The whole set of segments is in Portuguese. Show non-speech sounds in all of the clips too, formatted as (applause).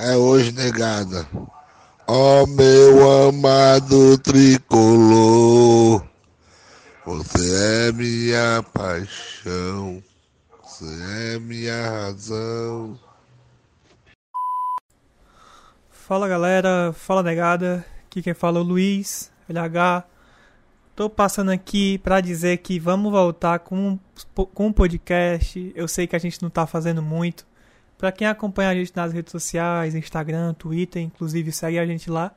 é hoje, negada. Ó oh, meu amado tricolor, você é minha paixão, você é minha razão. Fala galera, fala negada, aqui quem fala é o Luiz, LH. Tô passando aqui para dizer que vamos voltar com, com um podcast. Eu sei que a gente não tá fazendo muito, para quem acompanha a gente nas redes sociais, Instagram, Twitter, inclusive segue a gente lá,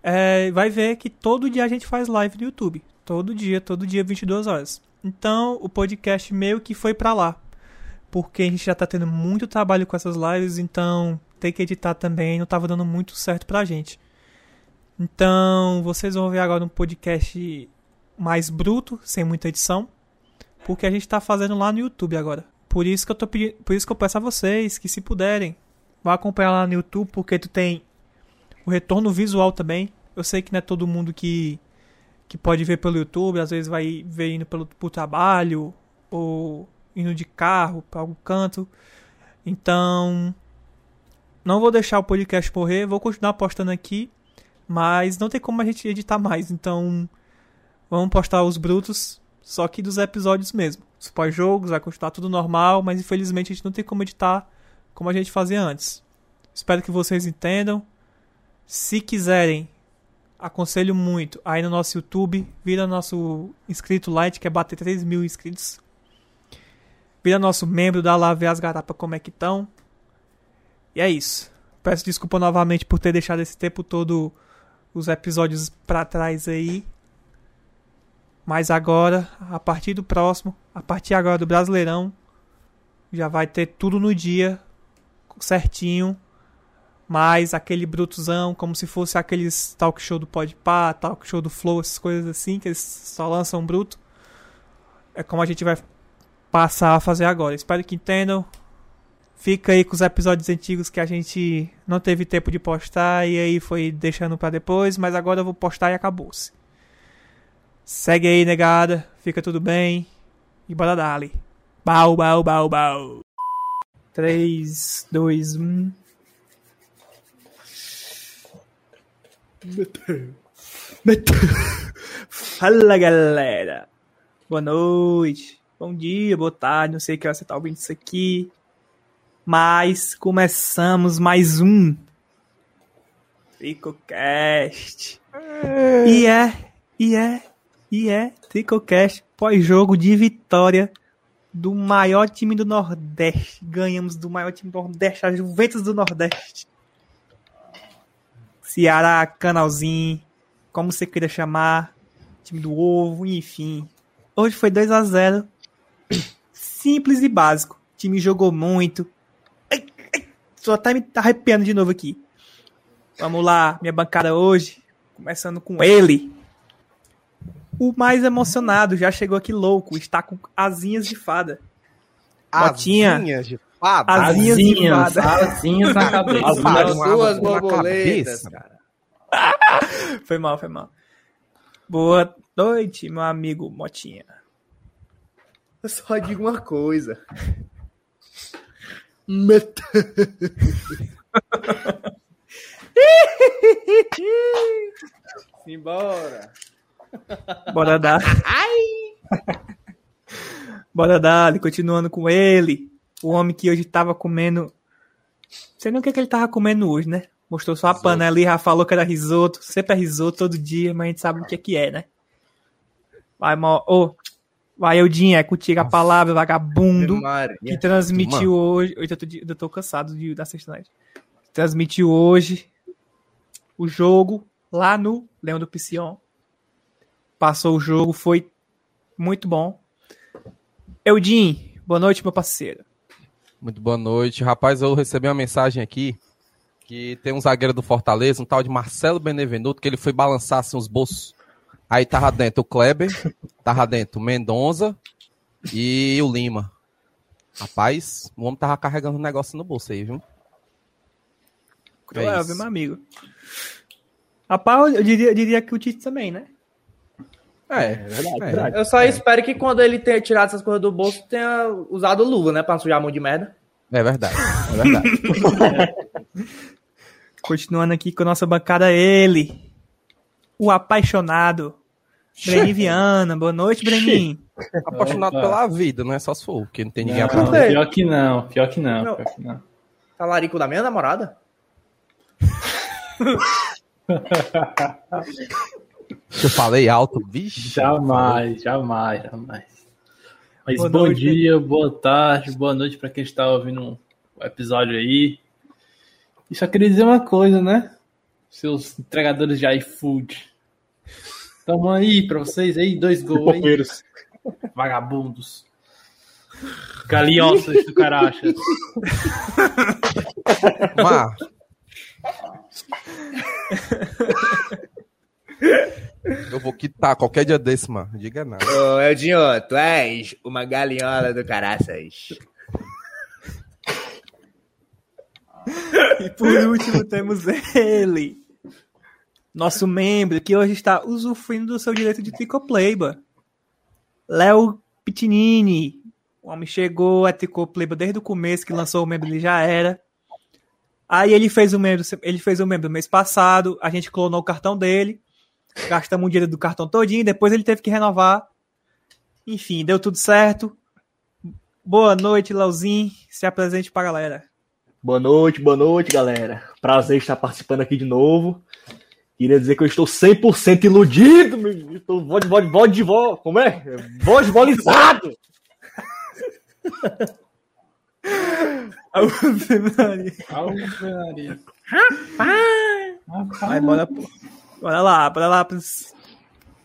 é, vai ver que todo dia a gente faz live no YouTube. Todo dia, todo dia, 22 horas. Então, o podcast meio que foi para lá. Porque a gente já tá tendo muito trabalho com essas lives, então ter que editar também não tava dando muito certo pra gente. Então, vocês vão ver agora um podcast mais bruto, sem muita edição, porque a gente tá fazendo lá no YouTube agora. Por isso que eu tô pedindo, por isso que eu peço a vocês que se puderem, vá acompanhar lá no YouTube, porque tu tem o retorno visual também. Eu sei que não é todo mundo que que pode ver pelo YouTube, às vezes vai ver indo pelo pro trabalho ou indo de carro para algum canto. Então, não vou deixar o podcast morrer, vou continuar postando aqui, mas não tem como a gente editar mais, então vamos postar os brutos, só que dos episódios mesmo os pós-jogos, vai continuar tudo normal, mas infelizmente a gente não tem como editar como a gente fazia antes. Espero que vocês entendam. Se quiserem, aconselho muito aí no nosso YouTube, vira nosso inscrito light, que é bater 3 mil inscritos. Vira nosso membro, dá lá ver as garapas como é que estão. E é isso. Peço desculpa novamente por ter deixado esse tempo todo os episódios para trás aí. Mas agora, a partir do próximo, a partir agora do Brasileirão, já vai ter tudo no dia, certinho. Mas aquele brutuzão, como se fosse aqueles talk show do Podpah, talk show do Flow, essas coisas assim, que eles só lançam bruto. É como a gente vai passar a fazer agora. Espero que entendam. Fica aí com os episódios antigos que a gente não teve tempo de postar e aí foi deixando para depois, mas agora eu vou postar e acabou-se. Segue aí, negada. Fica tudo bem. E bora dali. Bau, bau, bau, bau. 3, 2, 1. Fala galera. Boa noite. Bom dia, boa tarde. Não sei que hora você tá ouvindo isso aqui. Mas começamos mais um FicoCast. E é, e é e é Tricocast pós-jogo de vitória do maior time do Nordeste. Ganhamos do maior time do Nordeste, a Juventus do Nordeste. Ceará, Canalzinho, como você queira chamar, time do ovo, enfim. Hoje foi 2 a 0 Simples e básico. O time jogou muito. Ai, ai, só tá me arrepiando de novo aqui. Vamos lá, minha bancada hoje. Começando com ele, o mais emocionado já chegou aqui louco, está com asinhas de fada. Botinha. Asinhas de fada? Asinhas, asinhas de fada. Asinhas na (laughs) cabeça. As, as suas borboletas, cara. (laughs) foi mal, foi mal. Boa noite, meu amigo Motinha. Eu só digo uma coisa. (laughs) Simbora. Bora dar. Ai! (laughs) Bora dar, continuando com ele. O homem que hoje tava comendo. Não sei nem o que, que ele tava comendo hoje, né? Mostrou só a risoto. panela ali, já falou que era risoto. Sempre é risoto todo dia, mas a gente sabe o que é que é, né? Vai, Ô, oh, vai, Eudinho, é contigo a palavra, vagabundo. Que transmitiu Mano. hoje. Eu, tô, eu tô cansado de, da sexta Transmitiu hoje o jogo lá no Leão do Piscion passou o jogo, foi muito bom. Eudin, boa noite, meu parceiro. Muito boa noite. Rapaz, eu recebi uma mensagem aqui que tem um zagueiro do Fortaleza, um tal de Marcelo Benevenuto, que ele foi balançar assim, os bolsos. Aí tava dentro o Kleber, tava dentro o Mendonça e o Lima. Rapaz, o homem tava carregando um negócio no bolso aí, viu? Cruel, é meu amigo. Rapaz, eu diria, eu diria que o Tite também, né? É, é verdade, é, verdade. Eu só é. espero que quando ele tenha tirado essas coisas do bolso, tenha usado luva, né? Pra não sujar a mão de merda. É verdade. É verdade. (laughs) Continuando aqui com a nossa bancada, ele, o apaixonado, Brenin Viana. Boa noite, Brenin. Apaixonado pela vida, não é só se for, porque não tem ninguém Não, apaixonado. pior que não, pior que não, Não. pior que não. Talarico da minha namorada? (laughs) Eu falei alto, vixe. Jamais, jamais, jamais. Mas Boa bom noite. dia, boa tarde, boa noite pra quem está ouvindo o episódio aí. E só queria dizer uma coisa, né? Seus entregadores de iFood. Tamo aí pra vocês aí, dois gols aí. Vagabundos. Galinhoças do Carachas. (laughs) Mar, eu vou quitar qualquer dia desse, mano. Diga nada. Ô, Eldinho, tu és uma galinhola do caraças. E por último temos ele, nosso membro, que hoje está usufruindo do seu direito de Tricoplayba. Léo Pitinini. O homem chegou a Tricoplayba desde o começo, que lançou o membro, ele já era. Aí ele fez o membro, ele fez o membro mês passado, a gente clonou o cartão dele, gastamos o dinheiro do cartão todinho, depois ele teve que renovar. Enfim, deu tudo certo. Boa noite, Leozinho. Se apresente pra galera. Boa noite, boa noite, galera. Prazer estar participando aqui de novo. Queria dizer que eu estou 100% iludido, meu. Estou vode, vode, vode de vó. Como é? Vodebolizado! Ave Maria. Ave Maria. Aí, bora, bora lá, bora lá. pra-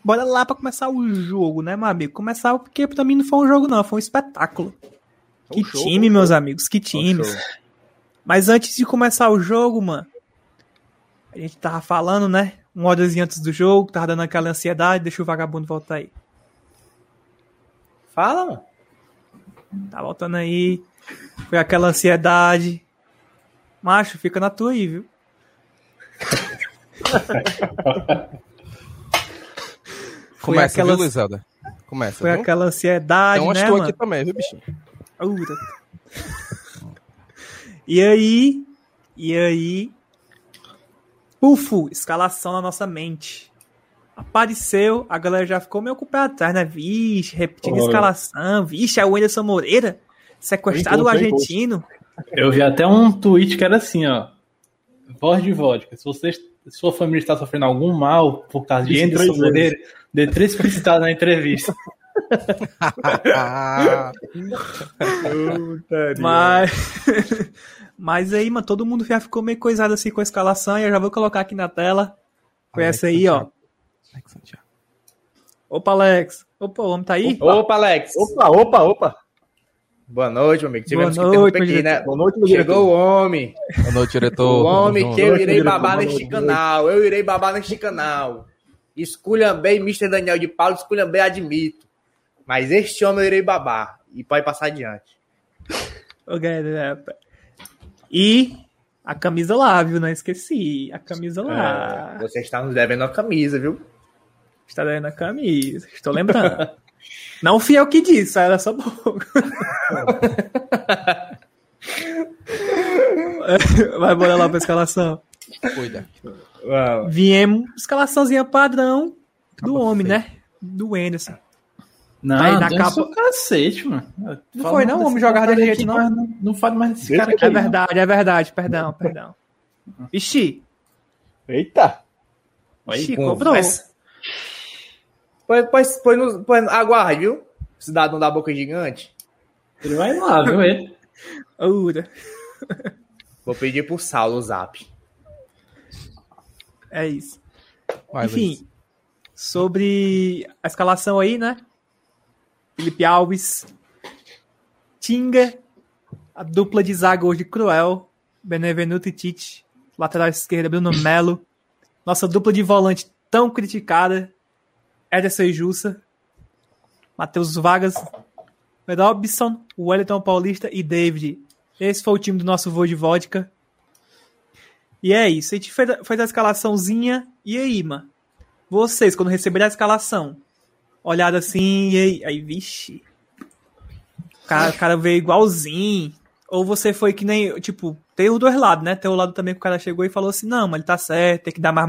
Bora lá pra começar o jogo, né, meu amigo? Começar porque pra mim não foi um jogo, não, foi um espetáculo. Que Um show, time, um meus show. amigos, que times. show. Mas antes de começar o jogo, mano, a gente tava falando, né? Um horazinho antes do jogo, tava dando aquela ansiedade, deixa o vagabundo voltar aí. Fala, mano. Tá voltando aí. Foi aquela ansiedade. Macho, fica na tua aí, viu? (laughs) Foi Começa, aquela- viu? Começa, Foi viu? aquela ansiedade, Então né, estou mano? aqui também, viu, bichinho? E aí, e aí, ufo, escalação na nossa mente. Apareceu, a galera já ficou meio com o pé atrás, né? Vixe, repetindo a Olha. escalação. Vixe, é o Anderson Moreira, sequestrado o argentino. Eu vi até um tweet que era assim, ó. Voz de vodka. Se você, se sua família está sofrendo algum mal por causa de Anderson. Moreira, dê três publicidades na entrevista. Mas, mas aí, mano, todo mundo já ficou meio coisado assim com a escalação e eu já vou colocar aqui na tela. Foi Alex essa aí, ó. Santiago. Alex Santiago. Opa, Alex. Opa, o homem tá aí? Opa, Alex. Opa, opa, opa. Boa noite, meu amigo. Tivemos Boa que noite, interromper meu aqui, né? Boa noite, meu Chegou diretor. o homem. Boa noite, diretor. O homem que eu noite, irei babar Boa neste noite. canal. Eu irei babar neste canal. Esculhambei Mr. Daniel de Paulo, esculhambei admito. Mas este homem eu irei babar. E pode passar adiante. Ô, galera. E a camisa lá, viu? Não esqueci. A camisa lá. É, você está nos devendo a camisa, viu? Está dando a camisa. Estou lembrando. (laughs) Não fui eu que disse, era só pouco. (laughs) Vai bora lá pra escalação. Cuida. Viemos, escalaçãozinha padrão do Capa homem, feia. né? Do Anderson. Não, Aí na dança capa- o cacete, mano. Não Fala foi, não? O homem jogava desse jeito, não? não? Não fale mais desse cara aqui. É não. verdade, é verdade. Perdão, perdão. Ixi, Eita. Ixi, com- cobrou. mas- Pois, pois, pois, no- pois, aguarde, viu? Cidadão da boca gigante. Ele vai lá, viu? Ele. (laughs) Ura. (laughs) Vou pedir pro Saulo o zap. É isso. Vai, Enfim, Luiz. sobre a escalação aí, né? Felipe Alves, Tinga, a dupla de zaga hoje cruel, Benevenuto e Tite, lateral esquerda Bruno Melo, nossa dupla de volante tão criticada, Ederson e Jussa, Matheus Vargas, Robson, Wellington Paulista e David. Esse foi o time do nosso voo de vodka. E é isso. A gente fez, a- fez a escalaçãozinha. E aí, mano? Vocês, quando receberam a escalação, olharam assim, e aí, aí vixe. O cara, o cara veio igualzinho. Ou você foi que nem, tipo, tem os dois lados, né? Tem o lado também que o cara chegou e falou assim, não, mas ele tá certo, tem que dar mais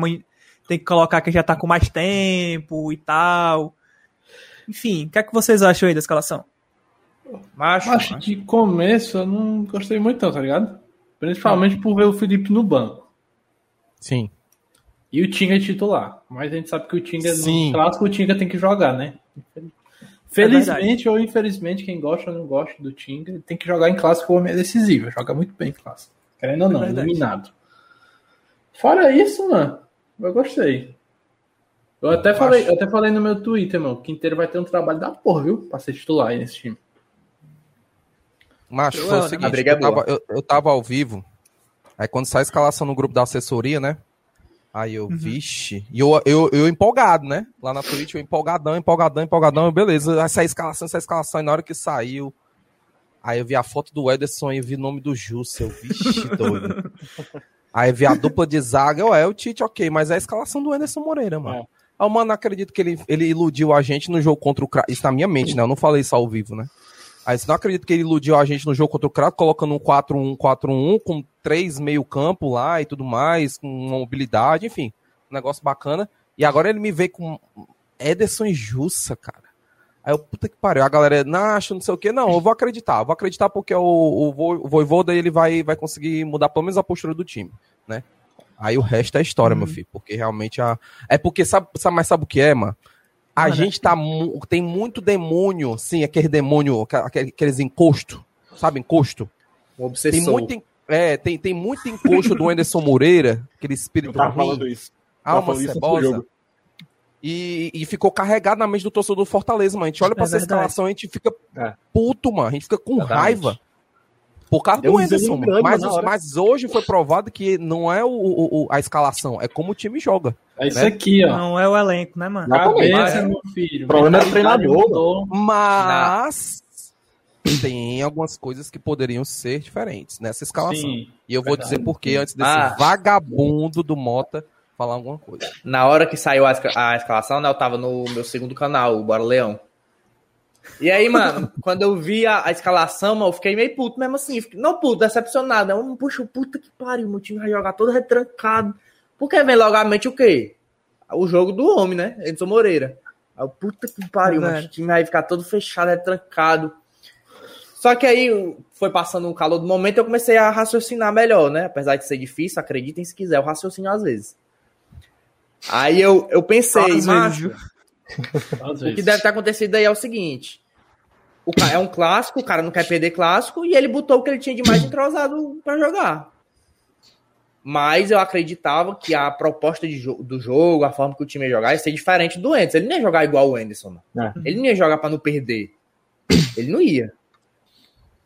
tem que colocar que já tá com mais tempo e tal. Enfim, o que é que vocês acham aí da escalação? Macho, Acho macho. de começo eu não gostei muito, não, tá ligado? Principalmente por ver o Felipe no banco. Sim. E o Tinga é titular. Mas a gente sabe que o Tinga, Sim. no clássico, o Tinga tem que jogar, né? Felizmente ou infelizmente, quem gosta ou não gosta do Tinga, tem que jogar em clássico, o homem é decisivo. Joga muito bem em clássico. Querendo ou não, É verdade. iluminado. Fora isso, mano, eu gostei. Eu até, falei, eu até falei no meu Twitter, mano. O Quinteiro vai ter um trabalho da porra, viu? Pra ser titular aí nesse time. Mas Eu- foi o a seguinte, é eu, tava, eu, eu tava ao vivo, aí quando sai a escalação no grupo da assessoria, né? Aí eu, vixe, e eu, eu, eu empolgado, né? Lá na Twitch, eu empolgadão, empolgadão, empolgadão, eu, beleza, aí sai a escalação, sai a escalação, e na hora que saiu, aí eu vi a foto do Ederson e eu vi o nome do Jussa, eu, vixe, doido. (laughs) Aí vi a dupla de zaga, eu, é o Tite, ok, mas é a escalação do Ederson Moreira, mano. É. Eu, mano, acredito que ele, ele iludiu a gente no jogo contra o Cra... Isso na minha mente, né? Eu não falei isso ao vivo, né? Aí você não acredita que ele iludiu a gente no jogo contra o Crato, colocando um 4-1, 4-1, com três meio campo lá e tudo mais, com uma mobilidade, enfim, um negócio bacana. E agora ele me veio com Ederson e Jussa, cara. Aí eu, puta que pariu, a galera, não, acho não sei o que, não, eu vou acreditar, eu vou acreditar porque o, o, Vo- o Voivoda, ele vai, vai conseguir mudar pelo menos a postura do time, né? Aí o resto é história, meu filho, porque realmente a... É porque, sabe, sabe, mas sabe o que é, mano? A Mano, gente tá, mu- tem muito demônio, sim, aquele demônio, aqueles encosto, sabe, encosto? Um Tem muito, é, tem, tem muito encosto do Anderson Moreira, aquele Eu espírito tava ruim, falando isso. Alma cebosa. E, e ficou carregado na mente do torcedor do Fortaleza, mano. A gente olha pra É essa verdade. escalação, a gente fica É. puto, mano. A gente fica com Exatamente. raiva. Por causa Deu do um Anderson, grande, Mas, mas hoje foi provado que não é o, o- o- a escalação, é como o time joga. É isso Né? aqui, ó. Não é o elenco, né, mano? Cabeça, É. meu filho. O problema é Mentalidade treinador. Mas tem algumas coisas que poderiam ser diferentes nessa escalação. Sim. E eu vou verdade. dizer por quê antes desse Ah. vagabundo do Mota falar alguma coisa. Na hora que saiu a, esca- a escalação, né, eu tava no meu segundo canal, o Bora Leão. E aí, mano, (laughs) quando eu vi a, a escalação, mano, eu fiquei meio puto mesmo assim. Fiquei- não puto, decepcionado. Eu, puxa, puta que pariu, meu time vai jogar todo retrancado. Porque vem logo à mente o quê? O jogo do homem, né? Edson Moreira. Aí puta que pariu, Pois é. mano, o time vai ficar todo fechado, retrancado. Só que aí foi passando o calor do momento eu comecei a raciocinar melhor, né? Apesar de ser difícil, acreditem se quiser, eu raciocino às vezes. Aí eu, eu pensei, macho, o que deve ter acontecido aí é o seguinte: o ca- é um clássico, o cara não quer perder clássico, e ele botou o que ele tinha de mais entrosado pra jogar. Mas eu acreditava que a proposta de jo- do jogo, a forma que o time ia jogar, ia ser diferente do Anderson. Ele não ia jogar igual o Anderson. É. Ele não ia jogar pra não perder. Ele não ia.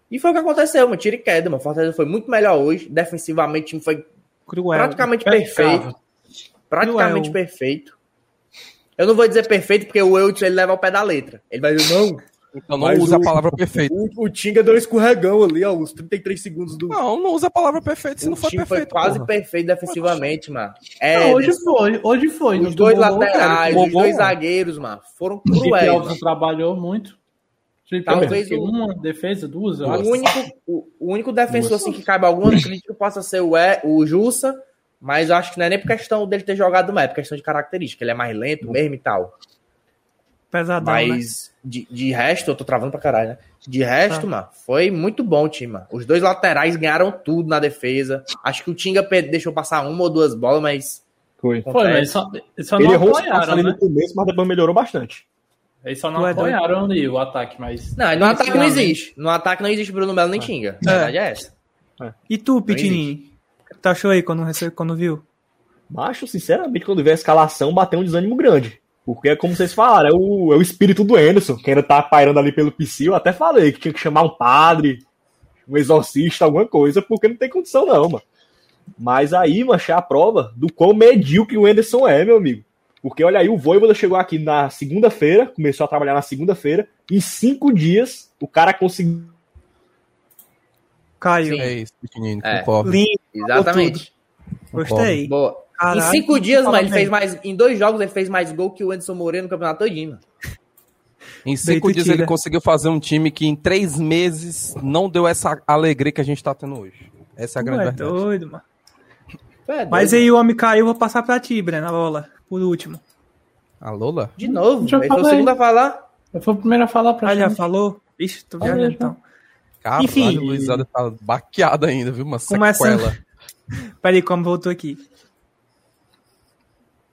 E foi o que aconteceu, mano. Tiro e queda, mano. Fortaleza foi muito melhor hoje. Defensivamente, o time foi Cruel. praticamente perfeito. Praticamente Cruel. perfeito. Eu não vou dizer perfeito, porque o Eutz ele leva ao pé da letra. Ele vai dizer, não, Então não usa o- a palavra perfeito. o, o Tinga deu um escorregão ali, ó, os 33 segundos do. Não, não usa a palavra perfeito se o não for perfeito. foi quase porra. perfeito defensivamente, mano. Não, É, hoje foi, hoje foi. os Não dois laterais, os dois zagueiros, mano, foram cruéis. Alves mano. trabalhou muito. Talvez o- uma defesa, duas, eu O acho. único, o, o único defensor assim, que cabe alguma crítica possa ser o, e, o Jussa, mas eu acho que não é nem por questão dele ter jogado mais, é por questão de característica. Ele é mais lento mesmo e tal. Pesadão, né? Mas de, de resto, eu tô travando pra caralho, né? De resto, Tá. mano, foi muito bom o time, mano. Os dois laterais ganharam tudo na defesa. Acho que o Tinga deixou passar uma ou duas bolas, mas. Foi. Foi, mas só, só Ele não errou os passos apoiaram, ali né? no começo, mas depois melhorou bastante. Eles só não é doido. apoiaram ali o ataque, mas... Não, no ataque não Sim, existe. No ataque não existe Bruno Melo nem Tinga. A verdade é essa. E tu, Pitininho? O que tu achou aí quando, recebe, quando viu? Macho, sinceramente, quando vê a escalação, bateu um desânimo grande. Porque é como vocês falaram, é o, é o espírito do Anderson, que ainda tá pairando ali pelo PC. Eu até falei que tinha que chamar um padre, um exorcista, alguma coisa, porque não tem condição, não, mano. Mas aí, mancha, é a prova do quão medíocre o Anderson é, meu amigo. Porque olha aí, o Voivoda chegou aqui na segunda-feira, começou a trabalhar na segunda-feira, em cinco dias o cara conseguiu. Caiu. Sim. É isso, pequenino, É. concordo. Lindo. Exatamente. Gostei. Boa. Caralho, em cinco dias, mano, ele fez mais. Em dois jogos, ele fez mais gol que o Anderson Moreira no campeonato todinho, mano. Em cinco dias ele tira. conseguiu fazer um time que em três meses não deu essa alegria que a gente tá tendo hoje. Essa é a Tu grande é verdade. doido, mano. É, Mas doido. aí o homem caiu, vou passar pra ti, Breno, a bola. Por último. A Lola? De novo, Já ele foi o segundo a falar. Eu fui o primeiro a falar pra Ah, já falou? Ixi, tô viajando então. Caralho, Enfim. o Luizada tá baqueado ainda, viu? Uma sequela. (laughs) Peraí, como voltou aqui?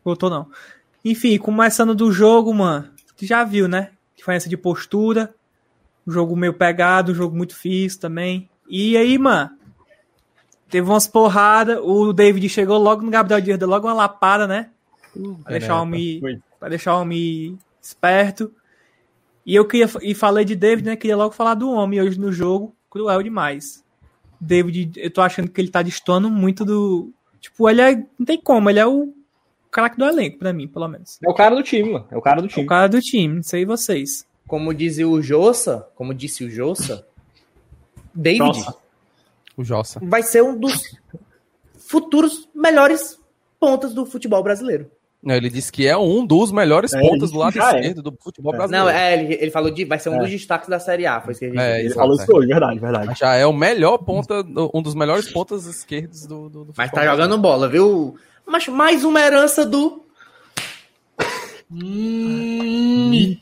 Voltou não. Enfim, começando do jogo, mano. Tu já viu, né? Diferença de postura. Jogo meio pegado, jogo muito físico também. E aí, mano. Teve umas porradas. O David chegou logo no Gabriel Dias, deu logo uma lapada, né? Pra deixar o homem, pra deixar o homem esperto. E eu queria, e falei de David, né? Queria logo falar do homem hoje no jogo. Cruel demais. David, eu tô achando que ele tá destoando muito do. Tipo, ele é. Não tem como, ele é o craque do elenco, pra mim, pelo menos. É o cara do time, mano. É o cara do O time. cara do time, não sei vocês. Como dizia o Jossa, como disse o Jossa, David Nossa. O Jossa. vai ser um dos futuros melhores pontas do futebol brasileiro. Não, ele disse que é um dos melhores É, pontas isso do lado é. esquerdo do futebol É. brasileiro. Não, é, ele, ele falou de. Vai ser um É. dos destaques da Série A. Foi isso que ele É, disse. Ele exato, falou é. isso hoje, verdade, verdade. Já é o melhor ponta, um dos melhores pontas esquerdos do, do, do Mas futebol tá jogando bola, viu? Mas mais uma herança do. Hum,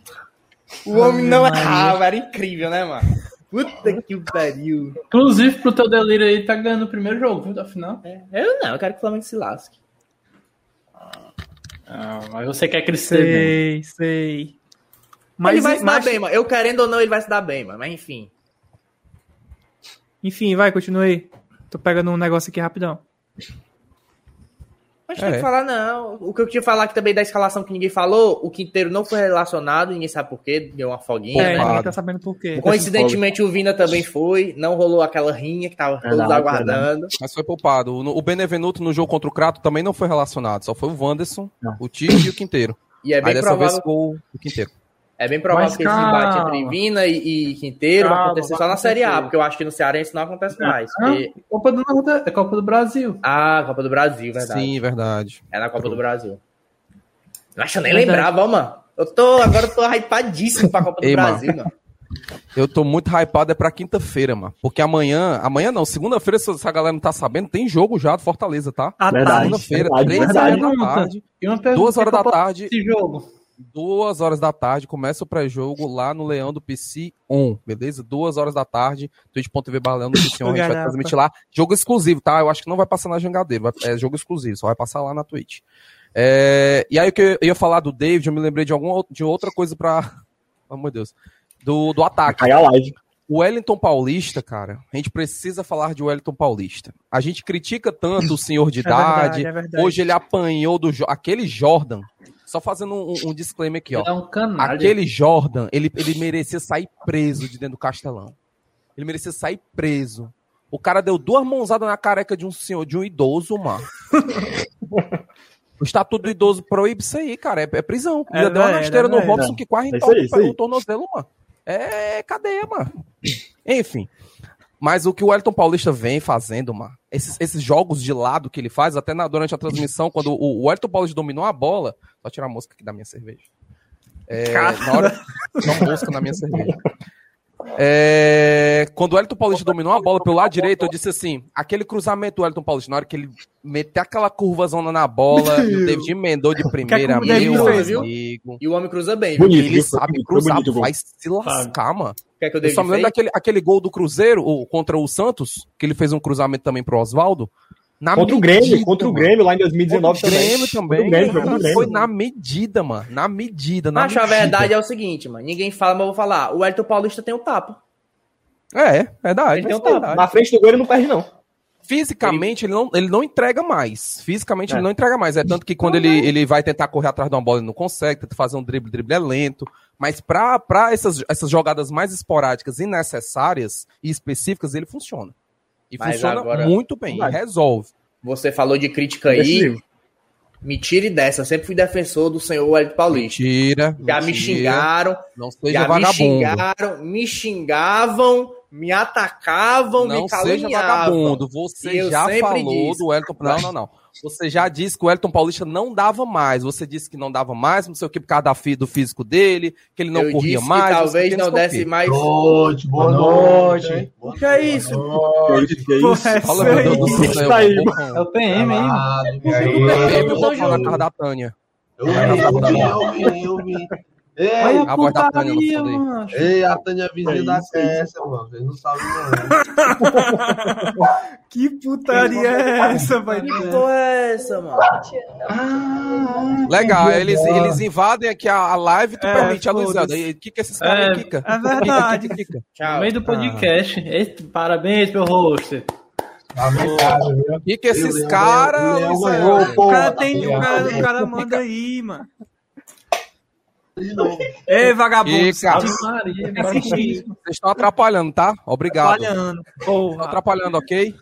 o homem não errava, era incrível, né, mano? Puta que pariu. Inclusive, pro teu delírio aí, tá ganhando o primeiro jogo, viu, da final. É, eu não, eu quero que o Flamengo se lasque. Ah, mas você quer que ele seja. Sei, sei. Mas ele vai se mas dar bem, mano. Eu querendo ou não, ele vai se dar bem, mano. Mas enfim. enfim, vai, continue aí. Tô pegando um negócio aqui rapidão. Mas É. tem que falar, não. O que eu tinha falar aqui também da escalação que ninguém falou, o Quinteiro não foi relacionado, ninguém sabe por quê, deu uma foguinha, É, né? ninguém tá sabendo por quê. Coincidentemente, o Vina também foi, não rolou aquela rinha que tava todos Verdade, aguardando. Mas foi poupado. O, o Benevenuto no jogo contra o Crato também não foi relacionado. Só foi o Wanderson, Não. o Tite e o Quinteiro. E é Aí bem dessa provável, vez ficou o Quinteiro. É bem provável Mas que esse calma. embate entre Vina e, e Quinteiro vai Calma, acontecer vai só na Série A, acontecer. porque eu acho que no Cearense não acontece mais. Não, porque- Copa do Nordeste, é Copa do Brasil. Ah, Copa do Brasil, verdade. Sim, verdade. É na Copa do Brasil. Nossa, eu nem Verdade. lembrava, ó, mano. Eu tô, agora eu tô hypadíssimo pra Copa do Ei, mano. Brasil, mano. Eu tô muito hypado é pra quinta-feira, mano. Porque amanhã, amanhã não, segunda-feira, se essa galera não tá sabendo, tem jogo já do Fortaleza, tá? À Verdade. tarde. Segunda-feira, três horas da tarde. Duas horas da tarde. Esse jogo. Duas horas da tarde, começa o pré-jogo lá no Leão do PC 1, beleza? Duas horas da tarde, twitch.tv barra Leão do PC 1, a gente vai Garapa. transmitir lá. Jogo exclusivo, tá? Eu acho que não vai passar na Jangadeiro, vai- é jogo exclusivo, só vai passar lá na Twitch. É, e aí o que eu ia falar do David, eu me lembrei de, alguma, de outra coisa pra... (laughs) Oh, meu Deus. Do, do ataque. Cai a live. O Wellington Paulista, cara, a gente precisa falar de Wellington Paulista. A gente critica tanto o senhor de É verdade, idade. é verdade. Hoje ele apanhou do aquele Jordan. Só fazendo um, um disclaimer aqui, ó. É um canalha. Aquele Jordan, ele, ele merecia sair preso de dentro do castelão. Ele merecia sair preso. O cara deu duas mãozadas na careca de um senhor, de um idoso, mano. (laughs) o estatuto do idoso proíbe isso aí, cara. É, é prisão. É Ainda deu uma verdade, rasteira é no. Robson que quase É aí. o tornozelo, mano. É cadeia, mano. Enfim. Mas o que o Wellington Paulista vem fazendo, mano, esses, esses jogos de lado que ele faz, até na- durante a transmissão, quando o, o Wellington Paulista dominou a bola, só tirar a mosca aqui da minha cerveja. É, na hora, não mosca na minha cerveja. É, quando o Wellington Paulista dominou a bola pelo lado direito, eu disse assim: aquele cruzamento do Wellington Paulista, na hora que ele meteu aquela curvazona na bola, e o David emendou de primeira, meu fez, amigo. E o homem cruza bem, viu? Bonito, Ele sabe bonito, cruzar, bonito vai se lascar, mano. Quer que o Eu David só me lembro daquele aquele gol do Cruzeiro o, contra o Santos, que ele fez um cruzamento também pro Oswaldo. Na Contra o medida, Grêmio, contra o mano. Grêmio lá em Contra 2019 o Grêmio Contra também. o Grêmio, foi contra o Grêmio. Foi na medida, mano. Na medida, na Mas a medida. verdade é o seguinte, mano. Ninguém fala, mas eu vou falar. O Elton Paulista tem o tapa. É, verdade. Ele tem um verdade. tapa. Na frente do gol ele não perde, não. Fisicamente, ele não, ele não entrega mais. Fisicamente, É. ele não entrega mais. É tanto que quando ele, ele vai tentar correr atrás de uma bola, ele não consegue, tenta fazer um drible, drible é lento. Mas pra, pra essas, essas jogadas mais esporádicas e necessárias e específicas, ele funciona. E Mas funciona agora- muito bem, Vai. resolve. Você falou de crítica aí. Me tire dessa. Eu sempre fui defensor do senhor Elton Paulista. Mentira. Já me mentira. xingaram, Não seja já me vagabundo. xingaram, me xingavam me atacavam, Não me seja caluniavam. vagabundo. Você Eu já falou disse. do Wellington. Não, não, não. Você já disse que o Wellington Paulista não dava mais. Você disse que não dava mais, não sei o que, por causa da do físico dele, que ele não eu corria disse mais. o talvez que, não o desse mais. Noite, boa Boa noite. Boa Que é isso? noite. Que isso? É Fala, isso meu Deus do aí. vou- É o PM aí, mano. Ah, e eu vou botar na cara da Tânia. Eu vi, eu vi, eu vi. Ei, Olha a a voz da Tânia no putaria, fundo aí. ei, a Tânia vizinha É da isso, é mano. Vocês não sabem, não. (laughs) Que putaria é essa, vai? Que porra é essa, mano? Ah, Legal, eles, eles invadem aqui a, a live e tu É, permite a. E que que esses caras É, aí, Kika? É verdade. Kika, Kika, Kika. No meio do podcast. Esse- parabéns, meu host. O que que esses caras... o cara tem. O ligado? cara, o cara (laughs) manda aí, mano. De novo. Ei, vagabundo. Maria, Assistir. Vocês estão atrapalhando, tá? Obrigado. Trabalhando. Estão Porra. atrapalhando, ok?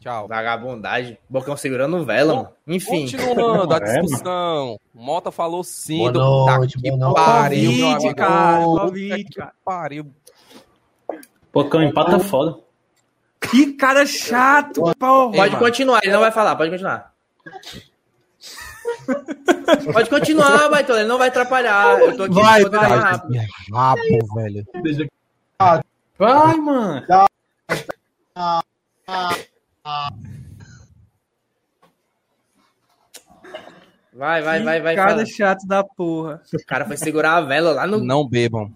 Tchau. Vagabundagem. Bocão segurando vela, mano. Enfim. Continuando a É, discussão. Mota falou sim. Boa do... noite, Tá que boa noite. pariu, meu Covid, amigo. cara. Covid, que cara. pariu. Pocão empata foda. Que cara chato, porra. Pode continuar, ele não vai falar, pode continuar. (laughs) pode continuar, Baitola, ele não vai atrapalhar. Eu tô aqui Vai, vai. rápido. Rabo, velho. Vai, mano. Vai, vai, vai, vai. Cara fala. chato da porra. O cara foi segurar a vela lá no. Não bebam.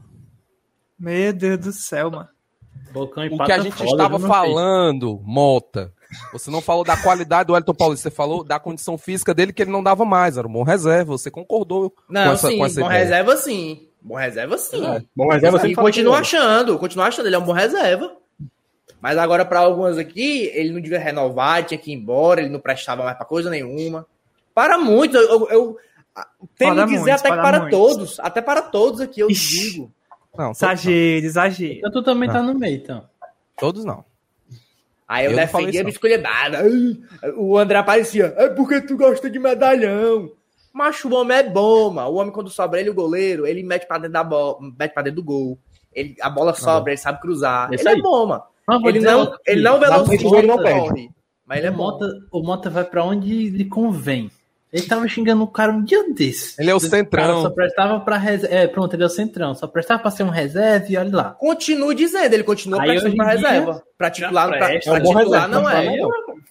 Meu Deus do céu, mano. Bocão O que a gente foda, estava falando, Mota. Você não falou da qualidade do Elton Paulista, você falou da condição física dele que ele não dava mais, era um bom reserva. Você concordou Não, com essa, sim, com essa bom ideia. reserva sim. Bom reserva sim. Bom, mas é você e continuo achando, continuo achando, ele é um bom reserva. Mas agora, pra algumas aqui, ele não devia renovar, tinha que ir embora, ele não prestava mais pra coisa nenhuma. Para muitos, eu, eu, eu tenho Para que dizer muitos, até que para para muitos. todos, até para todos aqui eu Ixi. digo. Não, Exagero, exagero. Então tu também tá no meio, então. todos não. Aí eu, Eu defendia a biscoitada. O André aparecia, é porque tu gosta de medalhão. Macho, o homem é bom, mano. O homem, quando sobra ele, o goleiro, ele mete pra dentro da bola, mete pra dentro do gol. Ele, a bola sobra, ele sabe cruzar. Isso ele aí. é bom, mano. Mas vou Ele não, ele não velocita, ele não corre. Mas ele é o, bom. Mota, o Mota vai pra onde lhe convém. Ele tava xingando o cara um dia desse. Ele é o centrão. só prestava pra reserva. É, pronto, ele é o centrão. Só prestava pra ser um reserva e olha lá. Continue dizendo, ele continua Aí, prestando pra dia, reserva. Pra titular, pra, presta. pra É bom titular reserva, não não é. fala, Eu,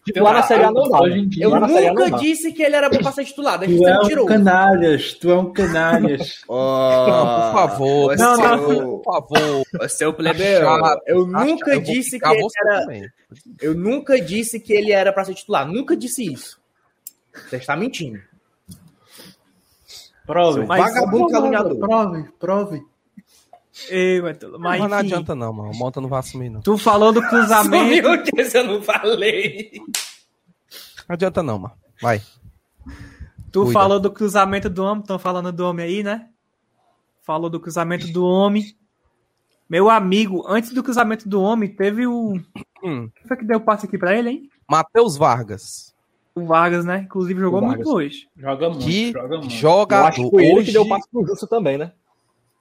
Titular na Série A não dá. Hoje em dia, eu nunca não disse que ele era bom pra ser titular. Deixa Tu é um mentiroso. canalhas, tu é um canalhas. (laughs) Não, por favor. Não, seu- não. Por favor. Seu plebeu, eu nunca disse que ele era. Eu nunca disse que ele era pra ser titular. Nunca disse isso. Você está mentindo. Prove. Seu vagabundo caluniador. Prove, prove. Ei, Baitola, mas Mas não adianta não, mano. O Mota não vai assumir, não. Tu falou do cruzamento. Sumiu (laughs) que eu não falei. Não adianta não, mano. Vai. Tu Cuida. falou do cruzamento do homem, estão falando do homem aí, né? Falou do cruzamento do homem. Meu amigo, antes do cruzamento do homem, teve o. Hum. Quem foi que deu o passe aqui pra ele, hein? Matheus Vargas. O Vargas, né? Inclusive jogou muito hoje. Joga muito, Que joga muito. Jogador. acho que foi Hoje, que deu o passo pro Justo também, né?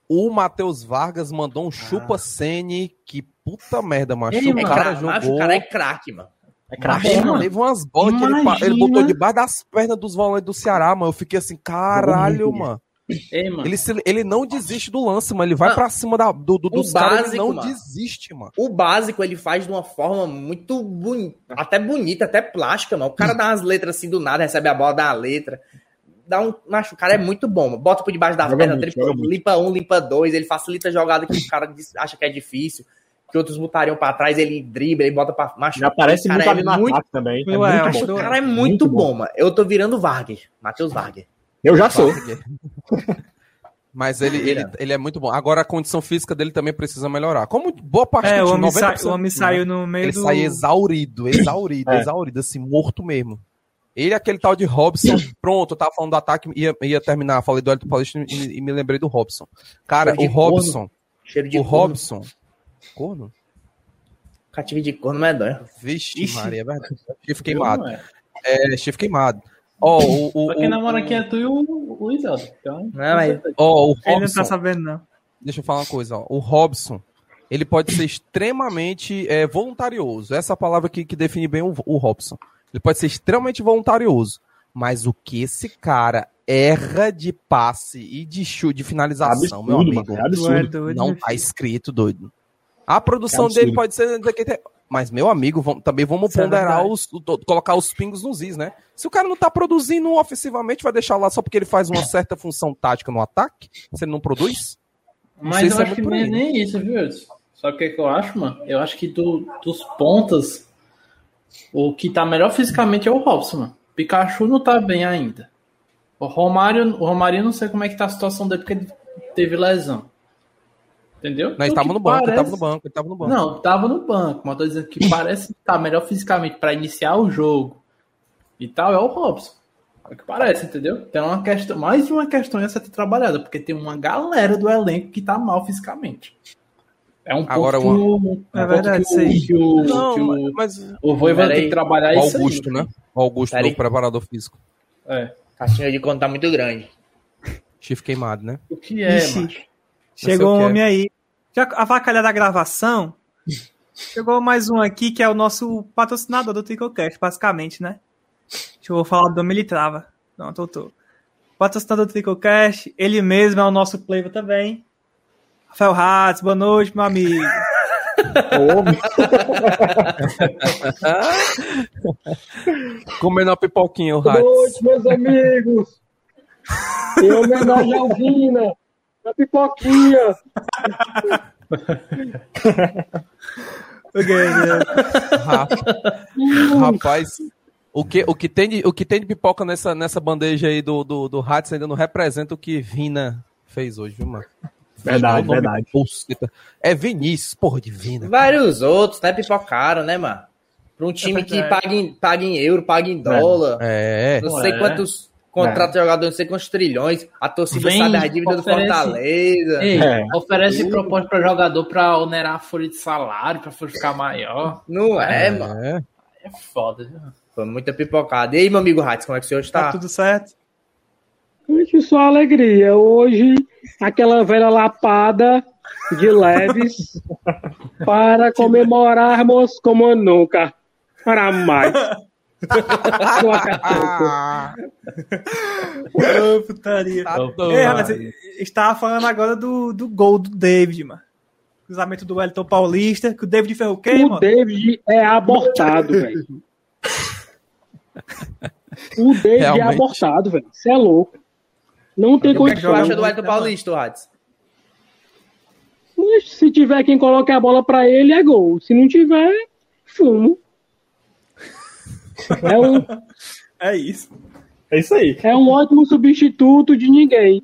o Matheus Vargas mandou um chupa Sene que puta merda, macho. Ele, o É cara macho, jogou. o cara é craque, mano. É Macho, craque, mano, mano. teve umas bolas que ele, Imagina. ele botou debaixo das pernas dos volantes do Ceará, mano. Eu fiquei assim, caralho, mano. Ei, mano. Ele, se- ele não desiste do lance, mano. Ele vai Não. pra cima da, do, do- O dos caras, ele básico, não mano. desiste, mano. O básico ele faz de uma forma muito bonita, até bonita, até plástica, mano. O cara dá umas letras assim do nada, recebe a bola, dá a letra. Dá um. Macho, o cara é muito bom, mano. Bota por debaixo da perna limpa um, limpa dois, ele facilita a jogada que o cara acha que é difícil, que outros botariam pra trás, ele dribla, ele bota pra. Macho, Já aparece o cara muito é ali no muito- ataque também. É Ué, muito O cara é muito, Muito bom, bom. mano. Eu tô virando Vargas, Matheus Vargas. Eu já sou. (laughs) Mas ele, ele, ele é muito bom. Agora a condição física dele também precisa melhorar. Como boa parte É, do o time, homem, sa- 90%, o homem né? saiu no meio Ele do. sai exaurido, exaurido, É. exaurido, assim, morto mesmo. Ele é aquele tal de Robson. (coughs) Pronto, eu tava falando do ataque, ia, ia terminar. Falei do Elton Paulista e, e me lembrei do Robson. Cara, Cheiro o Robson, Cheiro de o corno. Robson. Corno? Cativo de corno não é dói. Vixe, Ixi. Maria, é verdade. Chifre queimado. é. É, chifre queimado. Ó, o, o, Só quem o- namora aqui é tu e o, o Isaldo. Então, Não, mas- ó, o Ele não Robson. tá sabendo, não. Deixa eu falar uma coisa, ó. O Robson, ele pode ser extremamente é, voluntarioso. Essa é a palavra que, que define bem o, o Robson. Ele pode ser extremamente voluntarioso. Mas o que esse cara erra de passe e de chute, de finalização, meu Absurdo, amigo, mano, é é absurdo. doido, não meu tá escrito, doido. A produção É dele pode ser. Mas, meu amigo, vamos- também vamos Isso é ponderar verdade. os. colocar os pingos nos is, né? Se o cara não tá produzindo ofensivamente, vai deixar lá só porque ele faz uma (laughs) certa função tática no ataque? Se ele não produz? Não Mas se eu é acho que muito por nem, nem isso, viu? Edson? Sabe o que, que eu acho, mano? Eu acho que do- dos pontas, o que tá melhor fisicamente é o Robson, mano. Pikachu não tá bem ainda. O Romário, o Romário eu não sei como é que tá a situação dele, porque ele teve lesão. Entendeu? Não, ele O tava que no banco, ele tava parece- no banco, ele tava no banco. Não, tava no banco, mas tô dizendo que (coughs) parece que tá melhor fisicamente pra iniciar o jogo e tal, é o Robson. É o que parece, entendeu? Tem uma questão, mais uma questão a ser trabalhada, porque tem uma galera do elenco que tá mal fisicamente. É um ponto Agora, que o, É verdade, ponto que o, isso que o, Não, que o, mas. o Peraí. tem que trabalhar O isso aí. Augusto, né? O Augusto, o preparador físico. É. Caixinha de conta tá muito grande. Chifre queimado, né? O que é, Ixi. Chegou o um é. homem aí. Já avacalhar da gravação. Chegou mais um aqui que é o nosso patrocinador do Tricocast, basicamente, né? Deixa eu falar do nome, ele trava. Não, tô, tô. Patrocinador do Tricocast, ele mesmo é o nosso player também. Rafael Ratz, boa noite, meu amigo. (laughs) Comendo uma pipoquinha, o Boa noite, meus amigos. Em homenagem ao Vina, da pipoquinha. Né? Ra- Rapaz, o que, o, que tem de, o que tem de pipoca nessa, nessa bandeja aí do, do, do Hatz ainda não representa o que Vina fez hoje, viu, mano? Verdade, É verdade. buceta. É Vinícius, porra de Vina. Vários outros, né? Pipocaram, né, mano? Pra um time que paga em, paga em euro, paga em dólar. É. Não sei É. quantos contratos de jogadores, não sei quantos trilhões. A torcida Vem, sabe a dívida do oferece- Fortaleza. Ei, É. oferece proposta pra jogador pra onerar a folha de salário, pra folha ficar maior. Não é, mano. É. É foda, viu? Foi muita pipocada. E aí, meu amigo Ratz, como é que o senhor Tá está? tudo certo? Hoje só alegria. Hoje, aquela velha lapada de leves (laughs) para comemorarmos como nunca. Para mais. (laughs) Putaria. Tá você estava falando agora do, do gol do David, mano. Cruzamento do Wellington Paulista, que o David fez o quê, O mano? David é abortado, velho. O David é Realmente. abortado, velho. Você é louco. Não tem O que é tu condição. acha do Wellington Paulista, Ratz? Mas se tiver quem coloque a bola pra ele, é gol. Se não tiver, fumo. É um, É isso. É isso aí. é um ótimo substituto de ninguém.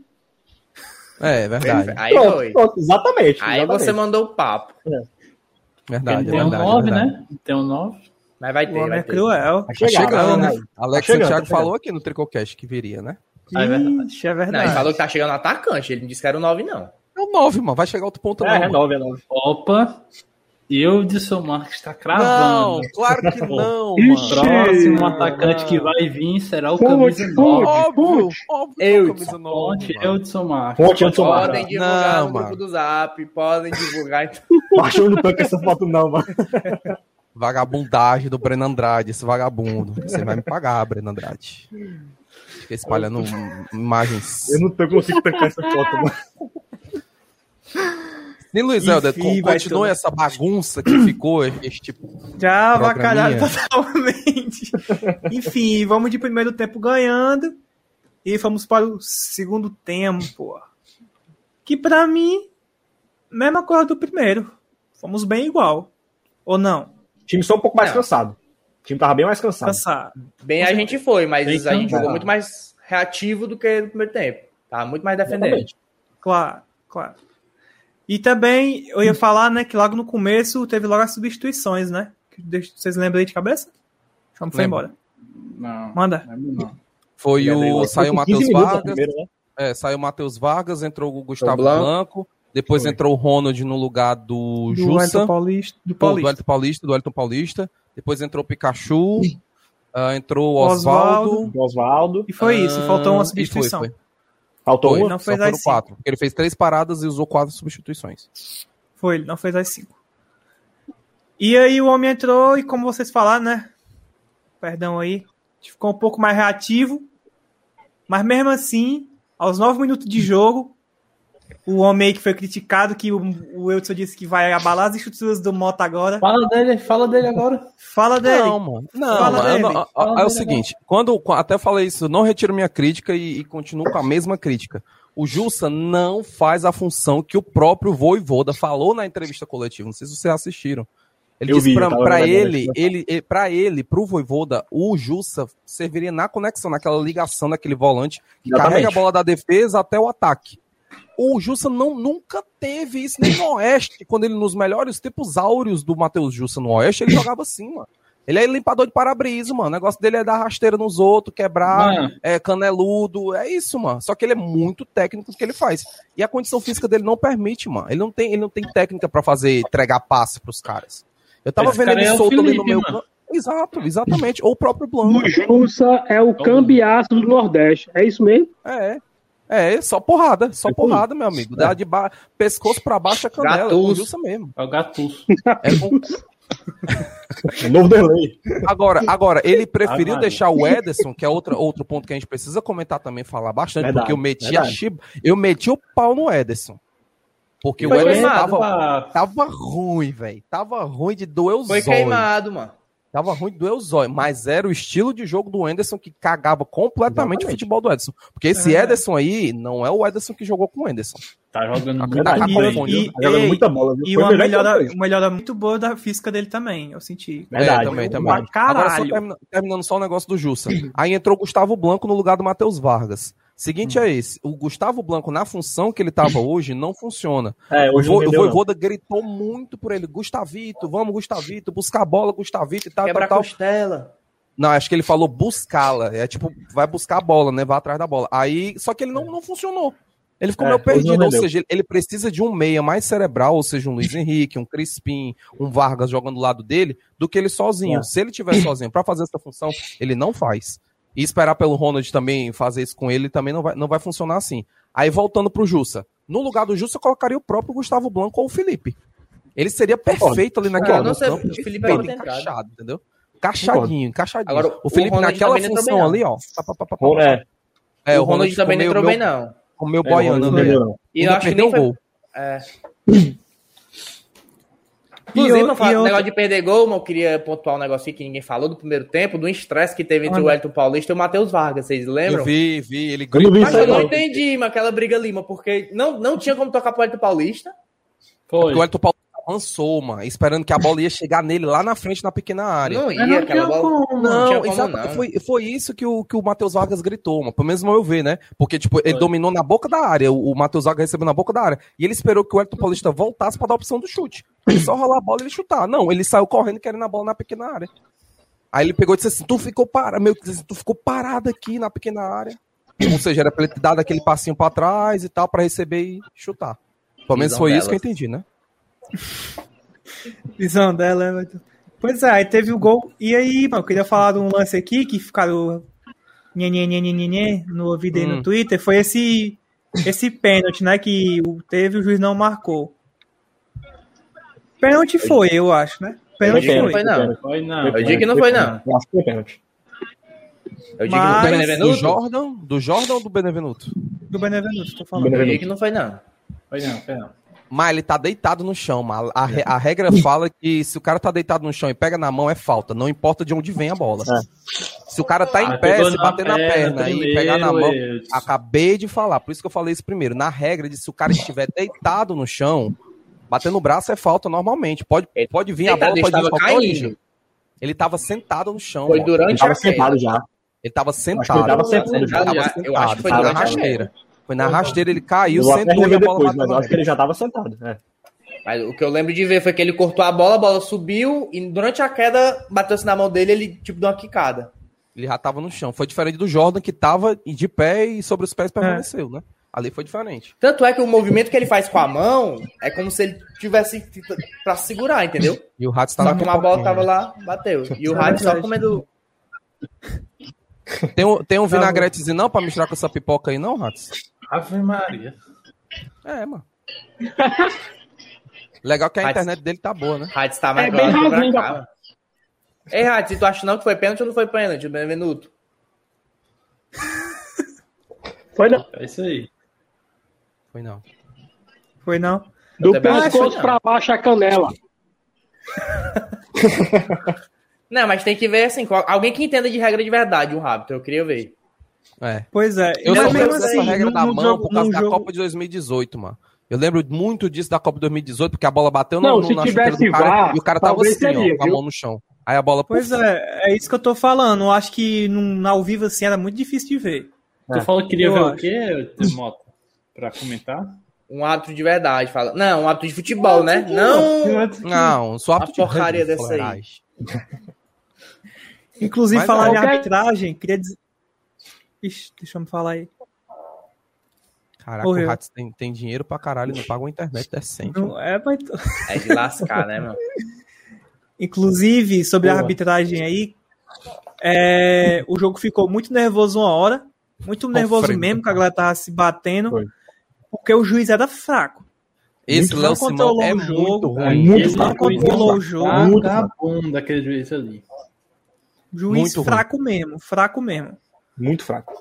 É, verdade. Aí Pronto, foi. pronto, exatamente. Aí exatamente. você mandou o papo. Verdade, Tem um verdade, 9, verdade. né? Tem um 9. Mas vai O ter, homem vai é cruel. Tá Tá chegando, né? né? Alex Tá chegando, Santiago tá chegando. falou aqui no Tricocast que viria, né? Ah, é verdade. É Não, ele verdade. falou que tá chegando atacante. Ele não disse que era o 9, não. É o 9, mano. Vai chegar outro ponto, É, não. é mano. 9, é 9. Opa! Eu de Marques está Não, cravando. claro que (laughs) não, Ixi. mano. Próximo atacante que vai vir será o camisa fonte. 9. Óbvio, óbvio que é Eu, o camisa 9, Ponte mano. Eudson Marques. Fonte Edson Podem Marques. divulgar Não, no grupo mano. do Zap, podem divulgar. Baixou no tanque essa foto, não, mano. Vagabundagem do Breno Andrade, esse vagabundo. Você vai me pagar, Breno Andrade. Fica espalhando imagens. Eu não tô conseguindo tancar essa foto, mano. (laughs) Nem Luiz Helder, Enfim, con- vai continue tomar. essa bagunça que ficou este Já Programinha. avacalhado totalmente. Enfim, vamos de primeiro tempo ganhando. E vamos para o segundo tempo. Que pra mim, mesma coisa do primeiro. Fomos bem igual. Ou não? O time só um pouco mais Não. cansado. O time tava bem mais cansado. Cansado. Bem, a gente foi, mas Bem a gente jogou muito mais reativo do que no primeiro tempo. Tava muito mais defendendo. Claro, claro. E também, eu ia falar, né, que logo no começo teve logo as substituições, né? Vocês lembram aí de cabeça? Deixa eu foi embora. Não, Manda. não. Foi o. Saiu o Foi com 15 Matheus Vargas. primeira, né? É, saiu o Matheus Vargas, entrou o Gustavo Blanco. Blanco. Depois Foi. entrou o Ronald no lugar do, Do Jussa. Paulista. Do Pô, do Paulista. Wellington Paulista, do Wellington Paulista. Depois entrou o Pikachu. ah, entrou o Osvaldo. Oswaldo. E foi isso, ah, faltou uma e substituição. Foi, foi. Faltou Foi, uma. Não só fez foram as cinco. quatro. Ele fez três paradas e usou quatro substituições. Foi, ele não fez as cinco. E aí o homem entrou e como vocês falaram, né? Perdão aí. Ficou um pouco mais reativo. Mas mesmo assim, aos nove minutos de jogo, o homem aí que foi criticado, que o, o Wilson disse que vai abalar as estruturas do Mota agora. Fala dele, fala dele agora. Fala dele. Não, mano. Não, Fala mano. dele. não, Fala é o dele seguinte, quando qu- até falei isso, não retiro minha crítica e, e continuo com a mesma crítica. O Jussa não faz a função que o próprio Voivoda falou na entrevista coletiva. Não sei se vocês assistiram. Ele Eu disse vi, pra, eu tava pra vendo, ele, ele, ele, pra ele, pro Voivoda, o Jussa serviria na conexão, naquela ligação daquele volante que Exatamente. carrega a bola da defesa até o ataque. O Jussa não, nunca teve isso, nem no Oeste, quando ele, nos melhores tempos áureos do Matheus Jussa no Oeste, ele jogava assim, mano. Ele é limpador de para-brisa, mano. O negócio dele é dar rasteira nos outros, quebrar, Mano. é caneludo, é isso, mano. Só que ele é muito técnico no que ele faz. E a condição física dele não permite, mano. Ele não tem, ele não tem técnica pra fazer entregar passe pros caras. Eu tava Esse vendo ele é solto ali no Felipe, meu mano. campo. Exato, exatamente. Ou o próprio Blanco. O Jussa é o cambiaço do Nordeste. É isso mesmo? É. É, só porrada, só porrada, meu amigo. Dá de ba... pescoço pra baixo é canela, é Gatuso. Jussa mesmo. É o Gatuso. É com- (laughs) novo delay. Agora, agora, ele preferiu Ah, deixar o Ederson, que é outra, outro ponto que a gente precisa comentar também, falar bastante, Verdade, porque eu meti, a verdade. chib... eu meti o pau no Ederson. Porque Foi o Ederson queimado, tava, tava ruim, velho. Tava ruim de doer os Foi olhos. queimado, mano. Tava ruim de doer os olhos. Mas era o estilo de jogo do Ederson que cagava completamente o Exatamente. futebol do Ederson. Porque esse É. Ederson aí não é o Ederson que jogou com o Ederson. tá jogando A muito. cara tá E- e- Tá jogando muita bola, viu? E Foi uma melhora, melhora muito boa da física dele também, eu senti. Verdade. É, também, também. Agora, só caralho. termina- terminando só o negócio do Jussa. Aí entrou o Gustavo Blanco no lugar do Matheus Vargas. Seguinte Hum. é esse, o Gustavo Blanco, na função que ele tava (laughs) hoje, não funciona. É, O, hoje Vo, o rendeu, não. Voivoda gritou muito por ele, Gustavito, vamos Gustavito, buscar a bola, Gustavito e tal, Quebra tal, a tal. costela. Não, acho que ele falou buscá-la, é tipo, vai buscar a bola, né, vai atrás da bola. Aí, só que ele não, não funcionou. Ele ficou É, meio perdido, ou seja, ele- precisa de um meia mais cerebral, ou seja, um Luiz Henrique, um Crispim, um Vargas jogando do lado dele, do que ele sozinho. É. Se ele tiver sozinho pra fazer essa função, ele não faz. E esperar pelo Ronald também fazer isso com ele também não vai, não vai funcionar assim. Aí voltando pro Jussa. No lugar do Jussa, eu colocaria o próprio Gustavo Blanco ou o Felipe. Ele seria perfeito ali naquele Ah, não no sei, campo, o Felipe entrado. encaixado, entendeu? Encaixadinho, encaixadinho. Agora, o Felipe o naquela função ali, ó. Pá, pá, pá, pá, pá. Bom, é, É, o Ronald também não entrou meu- bem, não. Comeu é, boiando, né? não. E eu acho que nem foi... o gol. É. Inclusive, o- não fala, outro- negócio de perder gol, mas eu queria pontuar um negócio aqui que ninguém falou do primeiro tempo, do estresse que teve entre Olha. o Elton Paulista e o Matheus Vargas, vocês lembram? Eu vi, vi, ele Eu gritou. Mas isso eu não entendi, mas aquela briga ali, porque não, não tinha como tocar pro Elton Paulista. Foi. O Elton Paulo avançou, mano, esperando que a bola ia chegar nele lá na frente na pequena área. Não ia não aquela bola. como. Não, tinha Não, como exato, não. Foi, foi isso que o, que o Matheus Vargas gritou, mano. Pelo menos no meu ver, né? Porque, tipo, ele Foi. dominou na boca da área. O, o Matheus Vargas recebeu na boca da área. E ele esperou que o Elton Paulista voltasse pra dar a opção do chute. Ele só rolar a bola e ele chutar. Não, ele saiu correndo querendo a bola na pequena área. Aí ele pegou e disse assim: Tu ficou parado, meu, assim, tu ficou parado aqui na pequena área. Ou seja, era pra ele ter dado aquele passinho pra trás e tal, pra receber e chutar. Pelo menos Visão foi isso que eu delas. entendi, né? (laughs) Visão dela, Everton. Pois é, aí teve o gol. E aí, mano, eu queria falar de um lance aqui que ficaram nhê, nhê, nhê, nhê, nhê, nhê, no ouvido aí Hum. no Twitter. Foi esse, esse pênalti, né? Que o- teve o juiz não marcou. Pênalti foi, eu acho, né? Pênalti Foi foi. Foi não. Foi não. Eu digo que não foi, não. Eu acho que foi pênalti. Eu digo que Mas- não Do Benevenuto. Jordan, do Jordan ou do Benevenuto? Do Benevenuto, tô falando. Benevenuto. Eu digo que não foi, não. Foi não, foi não. Mas ele tá deitado no chão, mas a, re- a regra fala que se o cara tá deitado no chão e pega na mão é falta, não importa de onde vem a bola. É. Se o cara tá em Ah, pé, se bater na perna e primeiro, pegar na mão, Edson. acabei de falar, por isso que eu falei isso primeiro. Na regra de se o cara estiver deitado no chão, bater no braço é falta normalmente. Pode, Ele- pode vir a Deitado, bola, ele pode vir qualquer caindo. origem. Ele tava sentado no chão. Foi durante Ele tava a sentado já. Ele tava ele sentado. tava sentado Ele já. tava Já- sentado. eu acho que foi na durante a rasteira. Foi na rasteira, ele caiu, sentou e a bola depois, bateu mas eu acho que ele já tava sentado. É. Mas o que eu lembro de ver foi que ele cortou a bola, a bola subiu e durante a queda bateu-se na mão dele ele tipo deu uma quicada. Ele já tava no chão. Foi diferente do Jordan, que tava de pé e sobre os pés permaneceu, né? Ali foi diferente. Tanto é que o movimento que ele faz com a mão é como se ele tivesse pra segurar, entendeu? E o Ratz Só tava que com uma bola tava lá, bateu. E o Rádio só comendo. Tem um, tem um vinagretezinho não pra misturar com essa pipoca aí, não, Ratz? Ave Maria. É, mano. Legal que a internet dele tá boa, né? Rádio tá mais É pra bem rasinho, cá. Ei, Rádio, tu acha não que foi pênalti ou não foi pênalti, Benevenuto? Foi não. É isso aí. Foi não. Foi não? Do pescoço não. pra baixo a canela. (laughs) Não, mas tem que ver assim, qual- alguém que entenda de regra de verdade, um hábito, eu queria ver. É. Pois é. Eu mas mesmo lembro dessa assim, regra no- da mão jogo- por causa da jogo- Copa de 2018, mano. Eu lembro muito disso da Copa de 2018, porque a bola bateu no, Não, no, na chuteira do cara VAR, e o cara tava assim, ó, seria, com a mão no chão. Aí a bola... Pois é, é isso que eu tô falando. Eu acho que num, ao vivo assim era muito difícil de ver. Tu falou que queria Eu ver o acho. quê, Mota? Pra comentar? Um hábito de verdade, fala. Não, um hábito de futebol, né? Não. Não, só Uma porcaria dessa aí. (laughs) Inclusive, Mas falar é em qualquer- arbitragem, queria dizer. Ixi, deixa eu me falar aí. Caraca, Morreu. o Hats tem, tem dinheiro pra caralho não paga uma internet decente. Não, é, mas... É de lascar, né, mano? (laughs) Inclusive, sobre a Boa. arbitragem aí, é, o jogo ficou muito nervoso uma hora. Muito nervoso mesmo, que a galera tava se batendo. Foi. Porque o juiz era fraco. Esse Não Léo Simão controlou é o muito jogo. ruim. Muito Esse fraco, juiz controlou é o jogo. Vagabundo daquele juiz ali. Juiz Muito ruim. fraco mesmo, fraco mesmo. Muito fraco.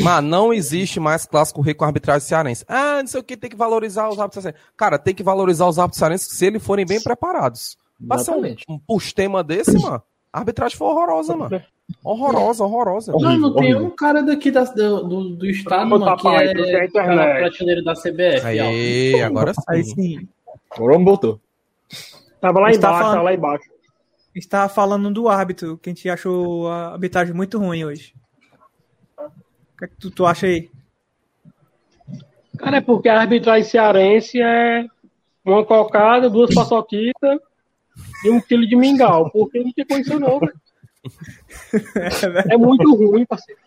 Mano, não existe mais clássico rei com arbitragem cearense. Ah, não sei o que, tem que valorizar os árbitros cearenses. Cara, tem que valorizar os árbitros cearenses se eles forem bem preparados. Passa um, Exatamente. um pustema desse, mano. A arbitragem foi horrorosa, mano. Horrorosa, horrorosa. Horrível, Não, não tem horrível. um cara daqui da- do, do, do estado, mano, que aí, é, porque a tá internet. na prateleira da CBF. ó. Aí, agora Aí sim. sim. Agora voltou. Tava lá embaixo, falando- tava lá embaixo. Estava falando do árbitro, que a gente achou a arbitragem muito ruim hoje. O que, é que tu, tu acha aí? Cara, é porque a arbitragem cearense é uma cocada, duas paçoquitas e um quilo de mingau. Porque não tem condição não, velho. É muito ruim, parceiro.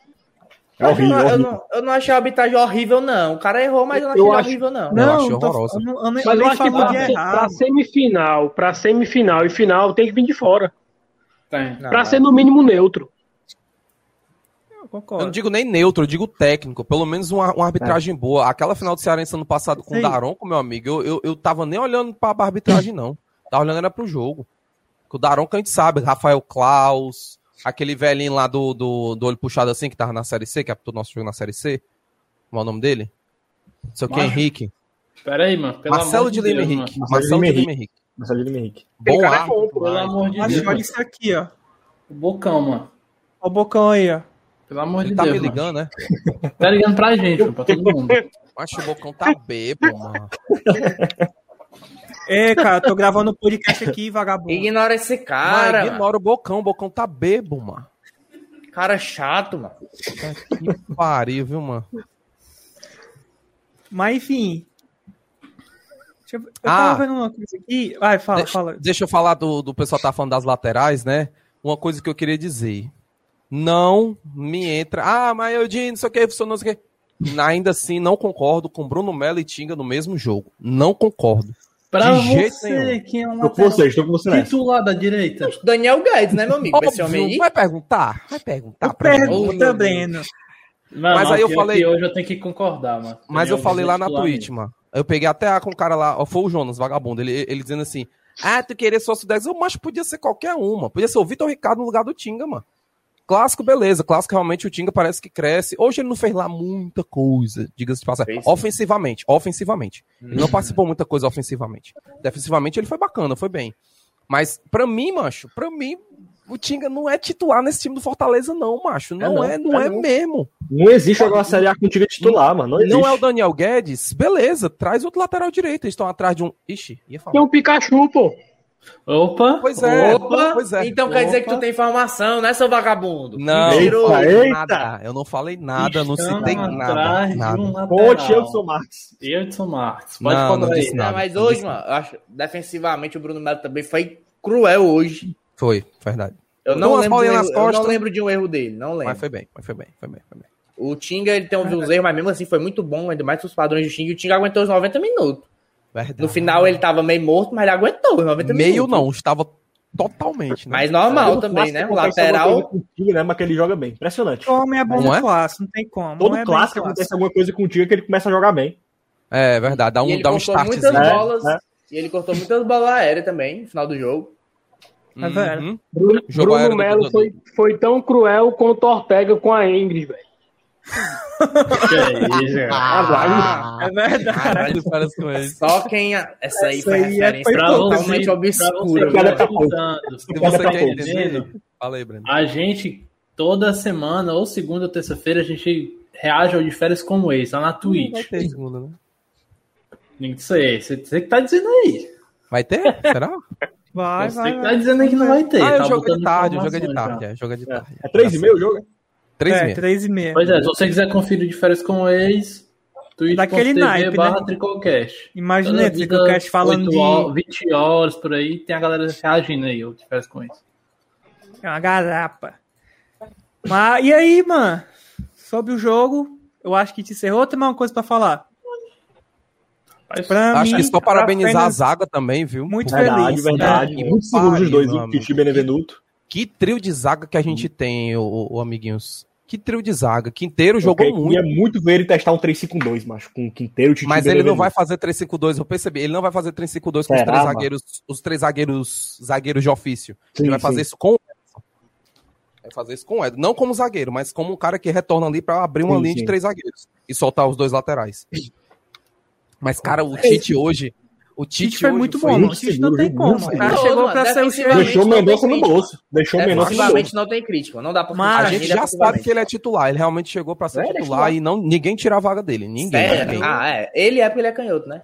É horrível, eu, não, eu, horrível. não, eu não achei a arbitragem horrível, não. O cara errou, mas eu não achei Eu acho- horrível, não. Eu achei tô- horrorosa. eu não- eu eu Mas eu acho que pra, errado. pra semifinal, pra semifinal e final tem que vir de fora. Tem. Não, Pra mas- ser no mínimo neutro. Eu Eu não concordo. digo nem neutro, eu digo técnico. Pelo menos uma, uma arbitragem boa. Aquela final do Cearense ano passado com o Sim. Daronco, meu amigo, eu, eu, eu tava nem olhando pra arbitragem, não. Tava olhando era pro jogo. Que o Daronco a gente sabe, Rafael Klaus, aquele velhinho lá do, do, do olho puxado assim, que tava na Série C, que é o nosso jogo na Série C. Como é o nome dele? Não sei o que. Henrique. Pera aí, mano. Pelo Marcelo amor de de Lima Henrique. mano. Marcelo de Lima Lima Henrique. Marcelo de Henrique. Bom cara é árbitro, Pelo mas- amor de Mas Deus. olha mano. isso aqui, ó. O Bocão, mano. Ó o bocão aí, ó. Pelo amor Ele de tá Deus. me mano. ligando, né? Tá ligando pra gente, mano, pra todo mundo. Mas o Bocão tá bebo, mano. (laughs) É, cara, tô gravando o podcast aqui, vagabundo. Ignora esse Cara, mano. ignora o Bocão, o Bocão tá bebo, mano. Cara chato, mano. Que pariu, viu, mano? Mas enfim. Deixa eu, eu Ah. tava vendo uma coisa aqui. Vai, fala, De- fala. Deixa eu falar do, do pessoal tá falando das laterais, né? Uma coisa que eu queria dizer. Não me entra. Ah, mas eu não sei o que, funcionou, não sei o que. Ainda assim, não concordo com Bruno Melo e Tinga no mesmo jogo. Não concordo. Pra De jeito você, nenhum. que é um Tô com tô com você titular da direita. Daniel Guedes, né, meu amigo? Esse homem Óbvio, aí. vai perguntar? Vai perguntar. Pergunta, Breno. Mano, Mas aí eu falei- hoje eu tenho que concordar, mano. Mas eu falei lá Guedes na Twitch, mano. Eu peguei até a com o cara lá, ó, foi o Jonas, vagabundo. Ele, ele dizendo assim: Ah, tu querer sócio 10, eu, mas podia ser qualquer uma. Podia ser o Vitor Ricardo no lugar do Tinga, mano. Clássico, beleza. Clássico, realmente, o Tinga parece que cresce. Hoje ele não fez lá muita coisa, diga-se de passagem. Ofensivamente, ofensivamente. Ele não participou muita coisa ofensivamente. Defensivamente, ele foi bacana, foi bem. Mas, pra mim, macho, pra mim, o Tinga não é titular nesse time do Fortaleza, não, macho. Não não, é, não é é, não. mesmo. Não existe jogar uma Série A contigo titular, mano. Não existe. Não é o Daniel Guedes? Beleza, traz outro lateral direito. Eles estão atrás de um. Ixi, ia falar. Tem um Pikachu, pô. Opa! Pois é, Opa! pois é. Então quer dizer que Opa. tu tem informação, né, seu vagabundo? Não, nada. Eu não falei nada, não Estamos citei nada. nada. um eu sou Marques. Edson Marques. Pode Não, não disse Não, nada. mas não hoje, disse mano, eu acho defensivamente o Bruno Melo também foi cruel hoje. Foi, verdade. Eu não, Duas lembro, um erro, eu não lembro de um erro dele, não lembro. Mas foi bem, mas foi bem, foi bem, foi bem. O Tinga, ele tem uns erros, mas mesmo assim foi muito bom, ainda mais os padrões do Tinga. O Tinga aguentou os 90 minutos. Verdade. No final ele tava meio morto, mas ele aguentou os 90 Meio minutos. não, estava totalmente, né? Mas normal Todo também, né? O lateral. Contigo, né? Mas que ele joga bem. Impressionante. O homem é bom Não no é? clássico, não tem como. Todo Não é clássico clássico. acontece alguma coisa contigo que ele começa a jogar bem. É verdade, dá um, ele dá um startzinho. né? bolas. É. E ele cortou muitas bolas aéreas também, no final do jogo. É velho. Uhum. Bruno, Bruno Melo foi, foi tão cruel quanto Ortega com a Ingrid, velho. Que é isso, cara. Ah, É verdade. Caralho, parece com ele. Só quem. a- Essa aí Essa foi aí é- referência Pra totalmente você, pra obscura. você que tá escutando, Se que você tá quer entender, entendendo, fala aí, Breno. a gente, toda semana, ou segunda ou terça-feira, a gente reage ao de férias como esse, lá na Vai Twitch. ter segunda, né? Não sei, você, você que tá dizendo aí. Vai ter? Será? (laughs) Vai, você vai, que vai. tá dizendo aí que não vai ter. Ah, tá eu jogo de tarde, eu jogo de tarde. É, jogo de tarde. É 3 e meio o jogo, né? Três e É, meia. 3 e meia. Pois é, se você quiser conferir de férias com o ex, Daquele naipe, twitch.tv barra né? Tricolcast. Imagina Tricocast falando 8 de horas, 20 horas por aí, tem a galera reagindo aí, eu de férias com isso. É uma garapa. Mas, e aí, mano? Sobre o jogo, eu acho que te encerrou. Tem mais uma coisa pra falar? Pra Acho mim, que só parabenizar a zaga também, viu? Muito Verdade, feliz. verdade. né? Muito seguros os dois, o Titi e. Benevenuto. Que trio de zaga que a gente tem, o, o amiguinhos. Que trio de zaga. Quinteiro jogou Eu muito. queria muito ver ele testar um 3-5-2, macho, com o Quinteiro, Titi Mas ele não vai fazer 3-5-2, eu percebi. Ele não vai fazer 3-5-2 com os Será, três zagueiros, os três zagueiros, zagueiros de ofício. Sim, ele vai fazer sim. isso com o Edson. Vai fazer isso com o Edson. Não como zagueiro, mas como um cara que retorna ali pra abrir uma Sim, linha de três zagueiros e soltar os dois laterais. Mas, cara, o Tite hoje. O Tite Tite foi muito foi bom, muito. O Tite não seguro, tem viu? como. Muito O cara seguro. chegou pra ser o chefe. Deixou o não tem Mendonça no bolso. Deixou o Mendonça no bolso. não tem crítica, não dá pra Mas A gente ele já sabe que ele é titular. Ele realmente chegou pra ser É, ele é titular e não, ninguém tira a vaga dele. Ninguém. Sério? ninguém. Ah, é. Ele é porque ele é canhoto, né?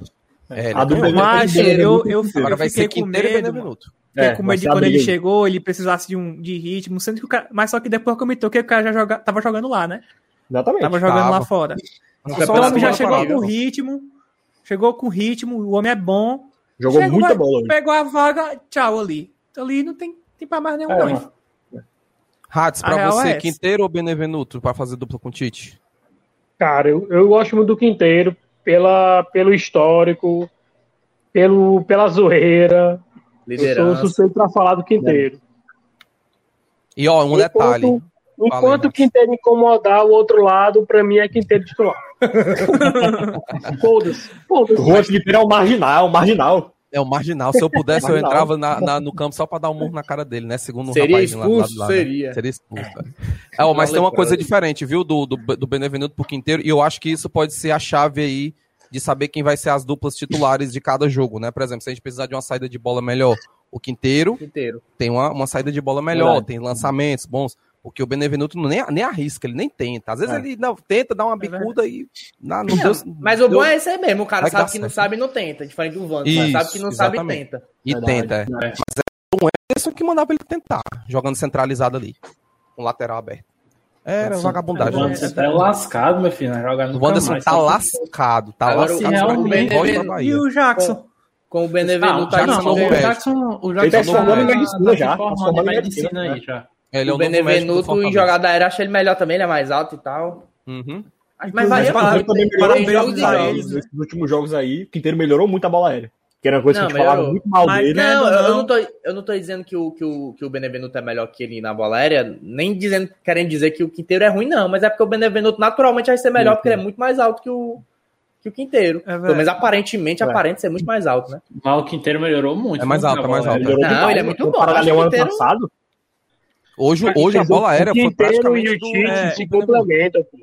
É, ele A é do Mas eu, eu, eu Agora vai ser fiquei com Quinteiro e medo. Fiquei É, com medo de quando ele chegou, ele precisasse de, um, de ritmo, sendo que o cara. Mas só que depois comentou que o cara já joga, tava jogando lá, né? Exatamente. Tava jogando Tava. lá fora. O homem já não chegou com ritmo. Chegou com ritmo, o homem é bom. Jogou Chegou, muita bola hoje. Pegou a vaga, tchau ali. Ali não tem, tem pra mais nenhum, É, não. Hats, pra você, é. Quinteiro ou Benevenuto pra fazer dupla com o Tite? Cara, eu, eu gosto muito do Quinteiro pela, pelo histórico, pelo, pela zoeira. Eu sou Liderança. suspeito pra falar do Quinteiro. E ó, um detalhe. Enquanto, enquanto o Quinteiro incomodar o outro lado, pra mim é Quinteiro titular. (laughs) Foda-se. O Foda-se. Juan Quinteiro é um marginal, um marginal. É o marginal. Se eu pudesse, eu entrava na- na- no campo só pra dar um murro na cara dele, né? Segundo o Seria rapazinho lá do lado de expulso? lá, né? Seria. Seria expulso. É, ó, mas tem uma coisa diferente, viu? Do, do, do Benevenuto pro Quinteiro. E eu acho que isso pode ser a chave aí de saber quem vai ser as duplas titulares de cada jogo, né? Por exemplo, se a gente precisar de uma saída de bola melhor, o Quinteiro Inteiro. tem uma, uma saída de bola melhor, Verdade. tem lançamentos bons. Porque o Benevenuto não- nem, nem arrisca, ele nem tenta. Às vezes É. ele não, tenta dar uma bicuda e não, não deu. Mas o deu- bom é esse aí mesmo. O cara sabe que não certo. sabe e não tenta. Diferente do Vando. Isso, sabe que não sabe e exatamente. tenta. E Verdade. tenta, é. É. Mas é o Anderson que mandava ele tentar, jogando centralizado ali, com o lateral aberto. Era vagabundagem. O Wanderson tá lascado, meu filho, não joga O nunca Wanderson mais. tá que- lascado, tá Agora, lascado. se Só realmente- que volta pra E Bahia. o Jackson? Com o Ah, o Benevenuto tá Jackson, de não, o novo. pé. Jackson, o Ele Jackson tá se formando em tá- medicina tá já, se tá formando formando em em medicina medicina, aí já. Ele é o o Benevenuto em jogada aérea, acho ele melhor também, ele é mais alto e tal. Uhum. Mas Inclusive, varia para- muito. também melhorou jogos eles, nesses últimos jogos aí, o Quinteiro melhorou muito a bola aérea. Que era uma coisa Não, que a gente falava melhorou. muito mal Mas- dele. Não, Não, eu, eu não. não tô, eu não tô dizendo que o, que, o, que o Benevenuto é melhor que ele na bola aérea, nem dizendo, querendo dizer que o Quinteiro é ruim, não, mas é porque o Benevenuto naturalmente vai ser melhor, Sim, porque ele é muito mais alto que o, que o Quinteiro. É Pelo menos aparentemente, É. aparenta ser muito mais alto, né? Mas o Quinteiro melhorou muito. É mais né, alto, é mais alto. Não, ele é né? muito bom. Ali ao que ano passado. Hoje, hoje a o bola aérea foi Quinteiro e praticamente o Tite é, se Benevenuto. complementam. pô. O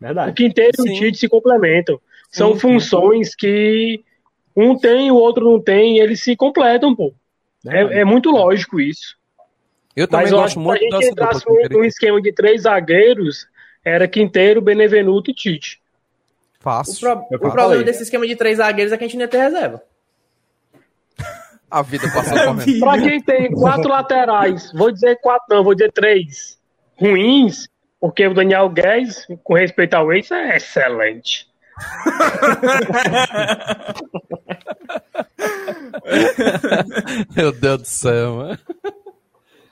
Verdade. Quinteiro e o Tite se complementam. São Sim, sim. funções que um tem e o outro não tem, e eles se completam, pô. Verdade. É, é muito lógico isso. Eu também Mas eu gosto se a muito gente dessa dupla entrasse Quinteiro num e esquema de três zagueiros, era Quinteiro, Benevenuto e Tite. O, Fácil. pro- eu o problema desse esquema de três zagueiros é que a gente não ia ter reserva. A vida passou (laughs) correndo. Pra quem tem quatro (laughs) laterais, vou dizer quatro, não, vou dizer três ruins, porque o Daniel Guedes, com respeito ao ex, é excelente. Meu Deus do céu, mano.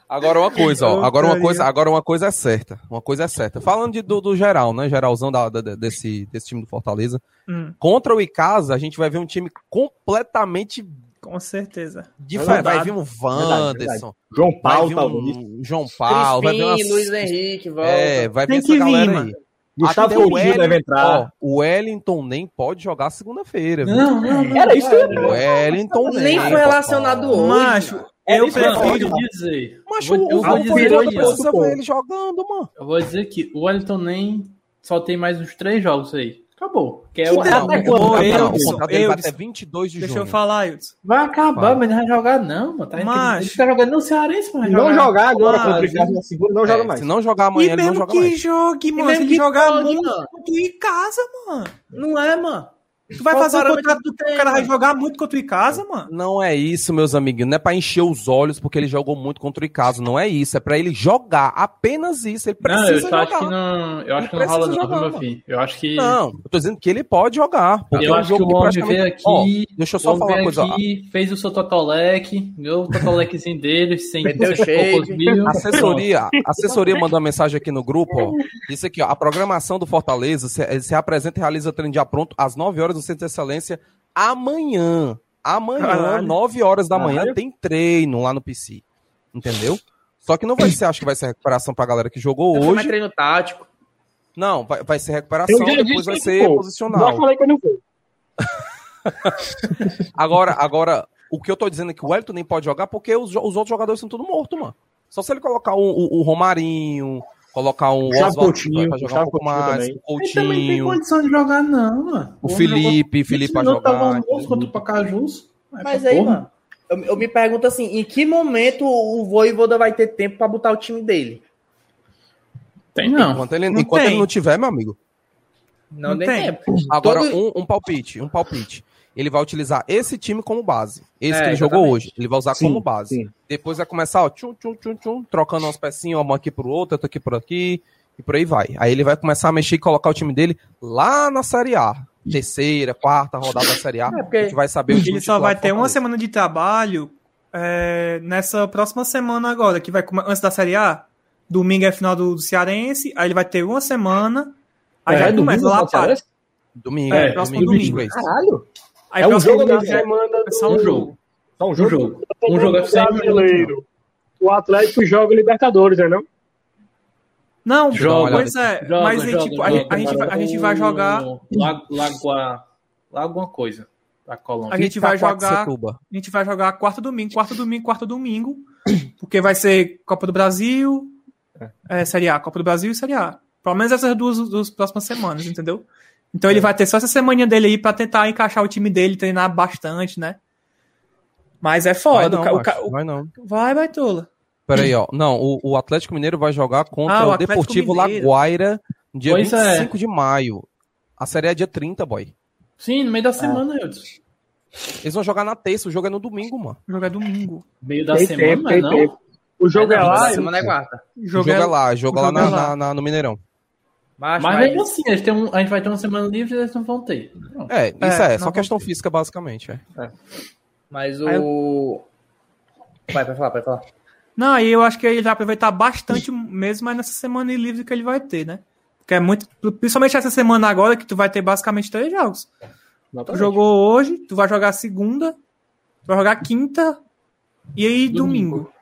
Agora uma coisa, ó. Agora uma coisa, agora uma coisa é certa. Uma coisa é certa. Falando de- do, do geral, né? Geralzão da, da- desse, desse time do Fortaleza. Hum, Contra o Icasa, a gente vai ver um time completamente com certeza. diferente. Vai Verdade. vir um Verdade, Wanderson. João Vai Paulo, vir talvez. um João Paulo. Vai vir Crispim, umas... Luiz Henrique, volta. É, vai vir Tem essa que vir, galera mano. aí. Gustavo Coutinho deve Wellington, entrar. ó, o Wellington nem pode jogar segunda-feira. Não, não, não. Era isso que eu O. Wellington Nem nem. foi relacionado hoje. Macho, É eu prefiro. vou dizer. Mas eu vou, o, precisa ver ele jogando, mano. Eu vou dizer que o Wellington nem só tem mais uns três jogos aí. Acabou. Que é Que o quando? contrato- dele até 22 de Deixa junho. eu falar, Edson. Vai acabar, Vai. mas não vai jogar, não, mano. Tá, Macho. ele tá jogando no Cearense, mano. Não jogar agora Mas- contra o Icasa na segunda, não joga É, mais. Se não jogar amanhã, e ele não mesmo joga que mais. jogue, mano, se mesmo ele que jogar jogue, muito mano. o Icasa, mano. Não é, mano. Tu vai Qual fazer o contrato do tem, o cara vai jogar muito contra o Icasa, mano. Não é isso, meus amiguinhos. Não é pra encher os olhos porque ele jogou muito contra o Icasa. Não é isso. É pra ele jogar. Apenas isso. Ele Não, precisa eu só acho jogar. que não. Eu acho que Não não rola, não, jogar, meu filho. Eu acho que. Não, eu tô dizendo que ele pode jogar. Eu é um acho que o homem praticamente- veio aqui. Ó, deixa eu só falar uma coisa. aqui, fez o seu Totolec, o Totoleczinho dele, sem mil. A assessoria, a assessoria mandou uma mensagem aqui no grupo, ó. Disse aqui, ó, a programação do Fortaleza se, se apresenta e realiza treino de pronto às 9 horas no Centro de Excelência amanhã. Amanhã, Caralho. 9 horas da manhã, Caralho. tem treino lá no PC. Entendeu? Só que não vai ser, acho que vai ser recuperação pra galera que jogou hoje. treino tático. Não, vai, vai ser recuperação, Eu já depois vai ser não vou. Já posicional. falei que eu não vou. (laughs) Agora, agora, o que eu tô dizendo é que o Wellington nem pode jogar porque os, os outros jogadores são tudo mortos, mano. Só se ele colocar o, o- o Romarinho, colocar um Gustavo Oswaldo Coutinho, pra jogar um pouco Coutinho mais, também. o Ele também tem Coutinho, condição de jogar, não, mano. o jogou Felipe, 20 Felipe pra minutos, tava jogar. almoço contra o Pacajus. Mas aí, porra. mano, eu, eu me pergunto assim, em que momento o Voivoda vai ter tempo pra botar o time dele? Tem não. Enquanto, ele, Não enquanto tem. ele não tiver, meu amigo. Não, Não tem, tem. tempo. Agora, Todo- um, um palpite, um palpite. Ele vai utilizar esse time como base. Esse É, que ele jogou exatamente. hoje. Ele vai usar Sim, como base. sim. Depois vai começar, ó, tchum, tchum, tchum, tchum, trocando umas pecinhas, uma aqui pro outro, outra aqui por aqui, e por aí vai. Aí ele vai começar a mexer e colocar o time dele lá na Série A. Terceira, quarta rodada da Série A. É, porque A gente vai saber o time Ele só vai ter uma semana de trabalho é, nessa próxima semana agora, que vai antes da Série A. Domingo é final do, do Cearense, aí ele vai ter uma semana, aí É, já domingo começa lá o para. Domingo, É, próximo domingo, domingo. 23. Caralho. Aí É um jogo da semana é só um do- jogo. Só um Um jogo? jogo. Um jogo é do sempre brasileiro. O Atlético joga Libertadores, né não? Não, Joga, pois é, Joga, mas aí, joga, tipo, a, joga. gente- a gente, vai- a gente vai jogar, Lago, Lagoa, alguma coisa da Colômbia. a gente vai jogar, a gente vai jogar quarto domingo, quarto domingo, quarto domingo, porque vai ser Copa do Brasil, é, Série A, Copa do Brasil e Série A. Pelo menos essas duas, duas próximas semanas, entendeu? Então ele vai ter só essa semaninha dele aí pra tentar encaixar o time dele, treinar bastante, né? Mas é Vai foda. não, o macho, vai não. vai, vai, Tula. Peraí, ó. Não, o, o Atlético Mineiro vai jogar contra Ah, o o, Atlético Deportivo Mineiro. Laguaira no dia Pois é. 25 de maio. A série é dia 30, boy. Sim, no meio da semana, eu disse. Eles vão jogar na terça, o jogo é no domingo, mano. O jogo é domingo. Meio da Tem semana, tempo, não? tempo. O jogo é, não, lá. a semana é quarta. O O jogo, jogo é, é, lá, jogo o lá, jogo na, é lá. na- na- no Mineirão. Mas, Mas mas, mesmo assim, eles têm um- a gente vai ter uma semana livre e eles não vão ter. Pronto. É, isso É, é, só questão física, basicamente. É. mas Aí o... Vai, vai falar, vai falar. Não, aí eu acho que ele vai aproveitar bastante mesmo, mas nessa semana livre que ele vai ter, né? Porque é muito. Principalmente essa semana agora, que tu vai ter basicamente três jogos. Tu jogou hoje, tu vai jogar segunda, tu vai jogar quinta e aí domingo. Domingo.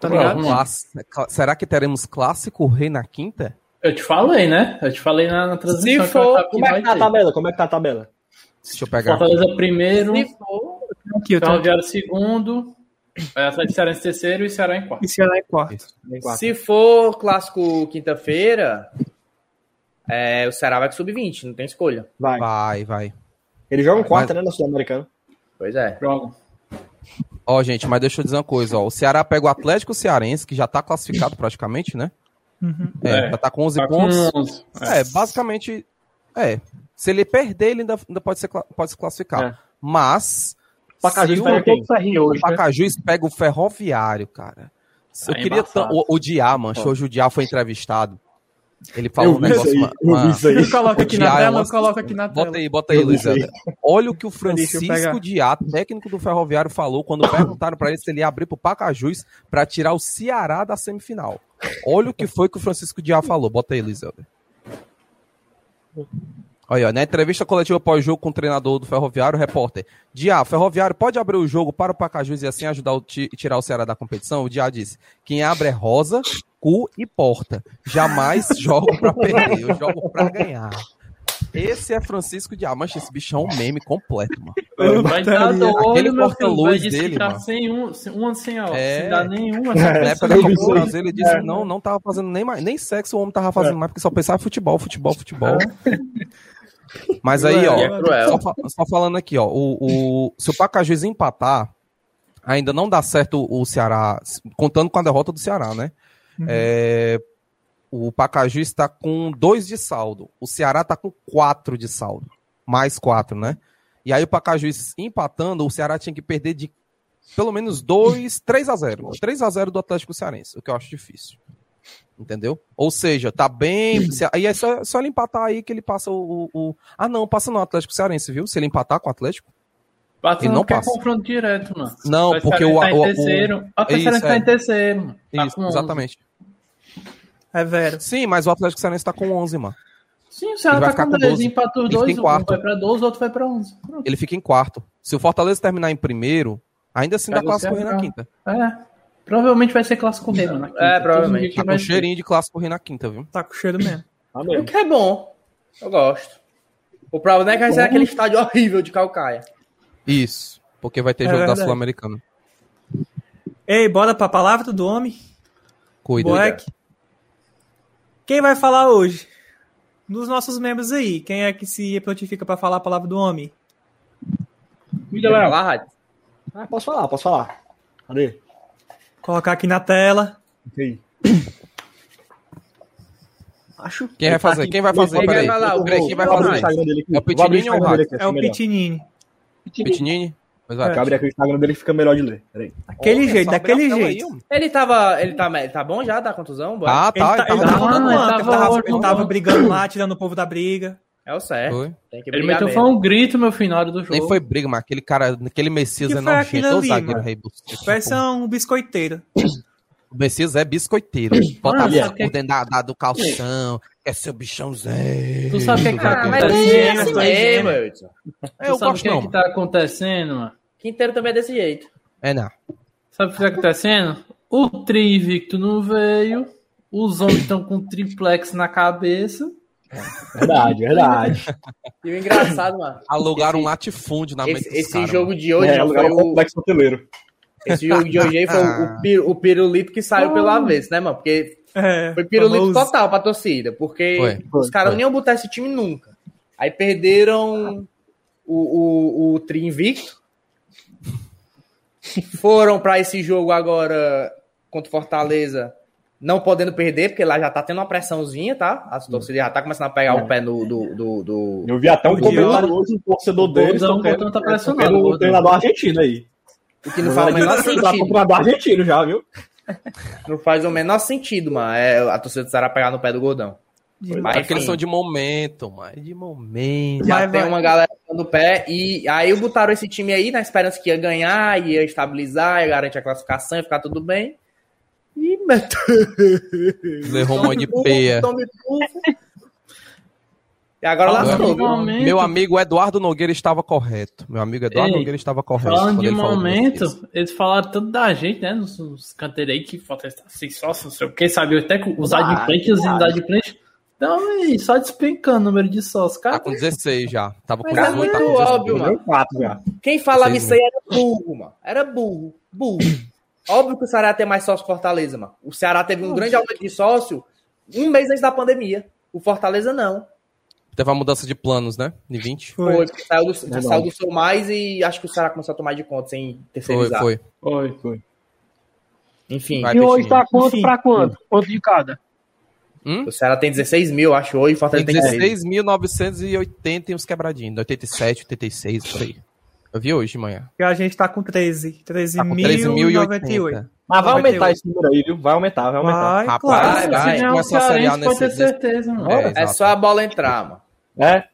Tá ligado? Será que teremos clássico rei na quinta? Eu te falei, né? Eu te falei na, na transmissão. Se for, Como é que tá a tabela? Como é que tá a tabela? Deixa eu pegar. Fortaleza primeiro, Se for, Aqui, Ferroviário segundo, é, Atlético Cearense terceiro e Ceará em quarto. E Ceará é quarto. Tem quatro. se for clássico quinta-feira, é, o Ceará vai com sub-20, não tem escolha. Vai. Vai, vai. Eles jogam quarta, Mas- né, na Sul-Americana. Pois é. Jogam. Ó, gente, mas deixa eu dizer uma coisa, ó. O Ceará pega o Atlético Cearense, que já tá classificado praticamente, né? Uhum. É, É. já tá com 11 Tá com pontos. 11. É, basicamente, é. Se ele perder, ele ainda, ainda pode, ser, pode se classificar. É. Mas, Pacajus se o, pega o o hoje, né? Pacajus pega o Ferroviário, cara. Eu queria embaçado. o, o Diá, mancho, hoje o Diá foi entrevistado. Ele falou Eu um negócio... aí, ma- eu vi ma- isso aí. Coloca aqui na tela, uma- coloca aqui na tela. Bota aí, bota aí, Eu Luizana. Olha o que o (laughs) eu Francisco pegar. Diá, técnico do Ferroviário, falou quando perguntaram pra ele se ele ia abrir pro Pacajus pra tirar o Ceará da semifinal. Olha o que foi que o Francisco Diá falou. Bota aí, Luizana. Olha, ó, na entrevista coletiva pós-jogo com o treinador do Ferroviário, o repórter. Diá, Ferroviário pode abrir o jogo para o Pacajus e assim ajudar a tirar o Ceará da competição? O Diá disse: quem abre é Rosa, cu e porta. Jamais (laughs) jogo pra perder, eu jogo pra ganhar. Esse é Francisco de Amancha, esse bicho é um meme completo, mano. Vai dar Aquele doido, meu filho. porta-luz Vai disse dele, que tá mano. sem um, sem, uma sem ó, É. sem dar nenhuma. Na época da (laughs) Copa ele disse que não, não tava fazendo nem mais, nem sexo o homem tava fazendo mais, porque só pensava em futebol, futebol, futebol. (laughs) Mas aí, ó, E é só, só falando aqui, ó, o, o, se o Pacajus empatar, ainda não dá certo o Ceará, contando com a derrota do Ceará, né? É, o Pacajus está com dois de saldo, o Ceará está com quatro de saldo, mais quatro, né? E aí o Pacajus empatando, o Ceará tinha que perder de pelo menos 2, 3 a 0 3 a 0 do Atlético Cearense, o que eu acho difícil. Entendeu? Ou seja, tá bem. se- Aí é só, só ele empatar aí que ele passa o, o- o- Ah, não, passa no Atlético Cearense, viu? Se ele empatar com o Atlético. Ele não não quer passa. confronto direto, mano. Não, Vai porque o- tá o- o- terceiro. A Isso, terceira tá é. em terceiro, mano. Tá Isso, com 11. exatamente. É vero. Sim, mas o Atlético Cearense tá com 11, mano. Sim, o Ceará tá com com 12. 12. Empatou os Ele dois, fica em um quarto. vai pra 12, o outro vai pra 11. Pronto. Ele fica em quarto. Se o Fortaleza terminar em primeiro, ainda assim dá o clássico correr na quinta. É. Provavelmente vai ser clássico rei, mano. na quinta. É, provavelmente. Tá com ser. cheirinho de clássico correr na quinta, viu? Tá com cheiro mesmo. Tá O mesmo. que é bom. Eu gosto. O problema é que vai ser aquele estádio horrível de Calcaia. Isso. Porque vai ter É jogo da verdade. Sul-Americana. Ei, bora pra palavra do homem. Cuida. Boeck. Quem vai falar hoje? Dos nossos membros aí. Quem é que se prontifica pra falar a palavra do homem? Cuida, Vai Léo. Ah, posso falar, posso falar. Cadê? Colocar aqui na tela. Aí. (coughs) Acho Quem vai fazer? Quem vai fazer? Quem vai falar? O quem vai fazer? É o Pitinini ou o Rato? É o. Pitinini. Pitinini? Vai. É. Abrir aqui o Instagram dele que fica melhor de ler. Peraí. Daquele jeito, só daquele jeito. Ele tava. Ele tá, ele tá bom já da contusão? Boa? Ah, Ele, tá. tá, ele Ele tava ele tava ele tava, ele tava brigando lá, tirando o povo da briga. É o certo. Foi. Tem que Ele meteu mesmo. foi um grito, meu hora do jogo. Nem foi briga, mas aquele cara, aquele Messias Que é nojento. ali, zagueiro Parece um biscoiteiro. (coughs) O Messias é biscoiteiro. Bota Mano, a boca sabe que- por dentro da, da- do calção. É seu bichão Zé. Tu sabe o que é que tá Ah, mas acontecendo? é gêmeas. Edson. É, eu Tu sabe o gosto que é não, que mano. tá acontecendo, mano? Quinteiro também é desse jeito. É, não. Sabe o que tá acontecendo? O Tri Invicto não veio. Os homens estão com triplex na cabeça. Verdade, verdade. (laughs) E o engraçado, mano. Alugaram Esse- um latifúndio na mente Esse, esse jogo mano. de hoje é, foi o, complexo hoteleiro. Esse jogo de hoje aí foi o, o, pi- o pirulito que saiu pelo avesso, né, mano? Porque É, foi pirulito famoso. total pra torcida, porque Foi, os caras não iam botar esse time nunca. Aí perderam o, o, o Tri Invicto. Foram pra esse jogo agora contra o Fortaleza, não podendo perder, porque lá já tá tendo uma pressãozinha, tá? As torcidas já tá começando a pegar o pé no, do, do, do- Eu vi até um O comentário hoje, um torcedor deles, Gordão- o tocando- Gordão tá pressionado, tocando o treinador argentino aí. O que não faz o menor sentido. argentino já, viu? Não faz o menor sentido, mano. É a torcida do Ceará pegar no pé do Gordão. Mas, É porque eles enfim. são de momento, mas de momento. Já Vai, tem vai. uma galera no pé e aí botaram esse time aí na esperança que ia ganhar, ia estabilizar, ia garantir a classificação, ia ficar tudo bem. E Levou um monte de peia. Tome tufo. E agora Falando lascou. de momento, Meu amigo Eduardo Nogueira estava correto. Meu amigo Eduardo Ei, Nogueira estava correto. Falando de ele momento, eles falaram tanto da gente, né? Nos, nos canteiros aí que falta sem sócio, não sei o que, sabe? Até que os Verdade, adimplentes, os verdade. inadimplentes. Então, aí, só despencando o número de sócios. Cara, Tá com 16 já. Tava com Mas é 18, tá com muito 16. óbvio, mano. Já. Quem falava isso aí era burro, mano. Era burro. Burro. Óbvio que o Ceará ter mais sócio Fortaleza, mano. O Ceará teve um grande aumento de sócio um mês antes da pandemia. O Fortaleza não. Teve uma mudança de planos, né? De 20. Foi. Foi, porque saiu do, Verdade. saiu do seu mais e acho que o Ceará começou a tomar de conta sem Foi, terceirizar. foi. Foi, foi. Enfim, Vai, E hoje tá quanto Enfim. pra quanto? Quanto de cada? Hum? o Ceará tem 16 mil, acho, hoje, e Fortaleza tem 16. 16.980 e uns quebradinhos. 87, 86, por aí. Eu vi hoje de manhã. E a gente tá com 13. Tá com 13.098. 13.080. Mas vai 98. aumentar esse número aí, viu? Vai aumentar, vai aumentar. Vai, Rapaz, claro. vai, Se vai. ganhar o Começou a Série A Cearense, pode ter nesse- nesse- certeza, mano. É, É só a bola entrar, mano. É?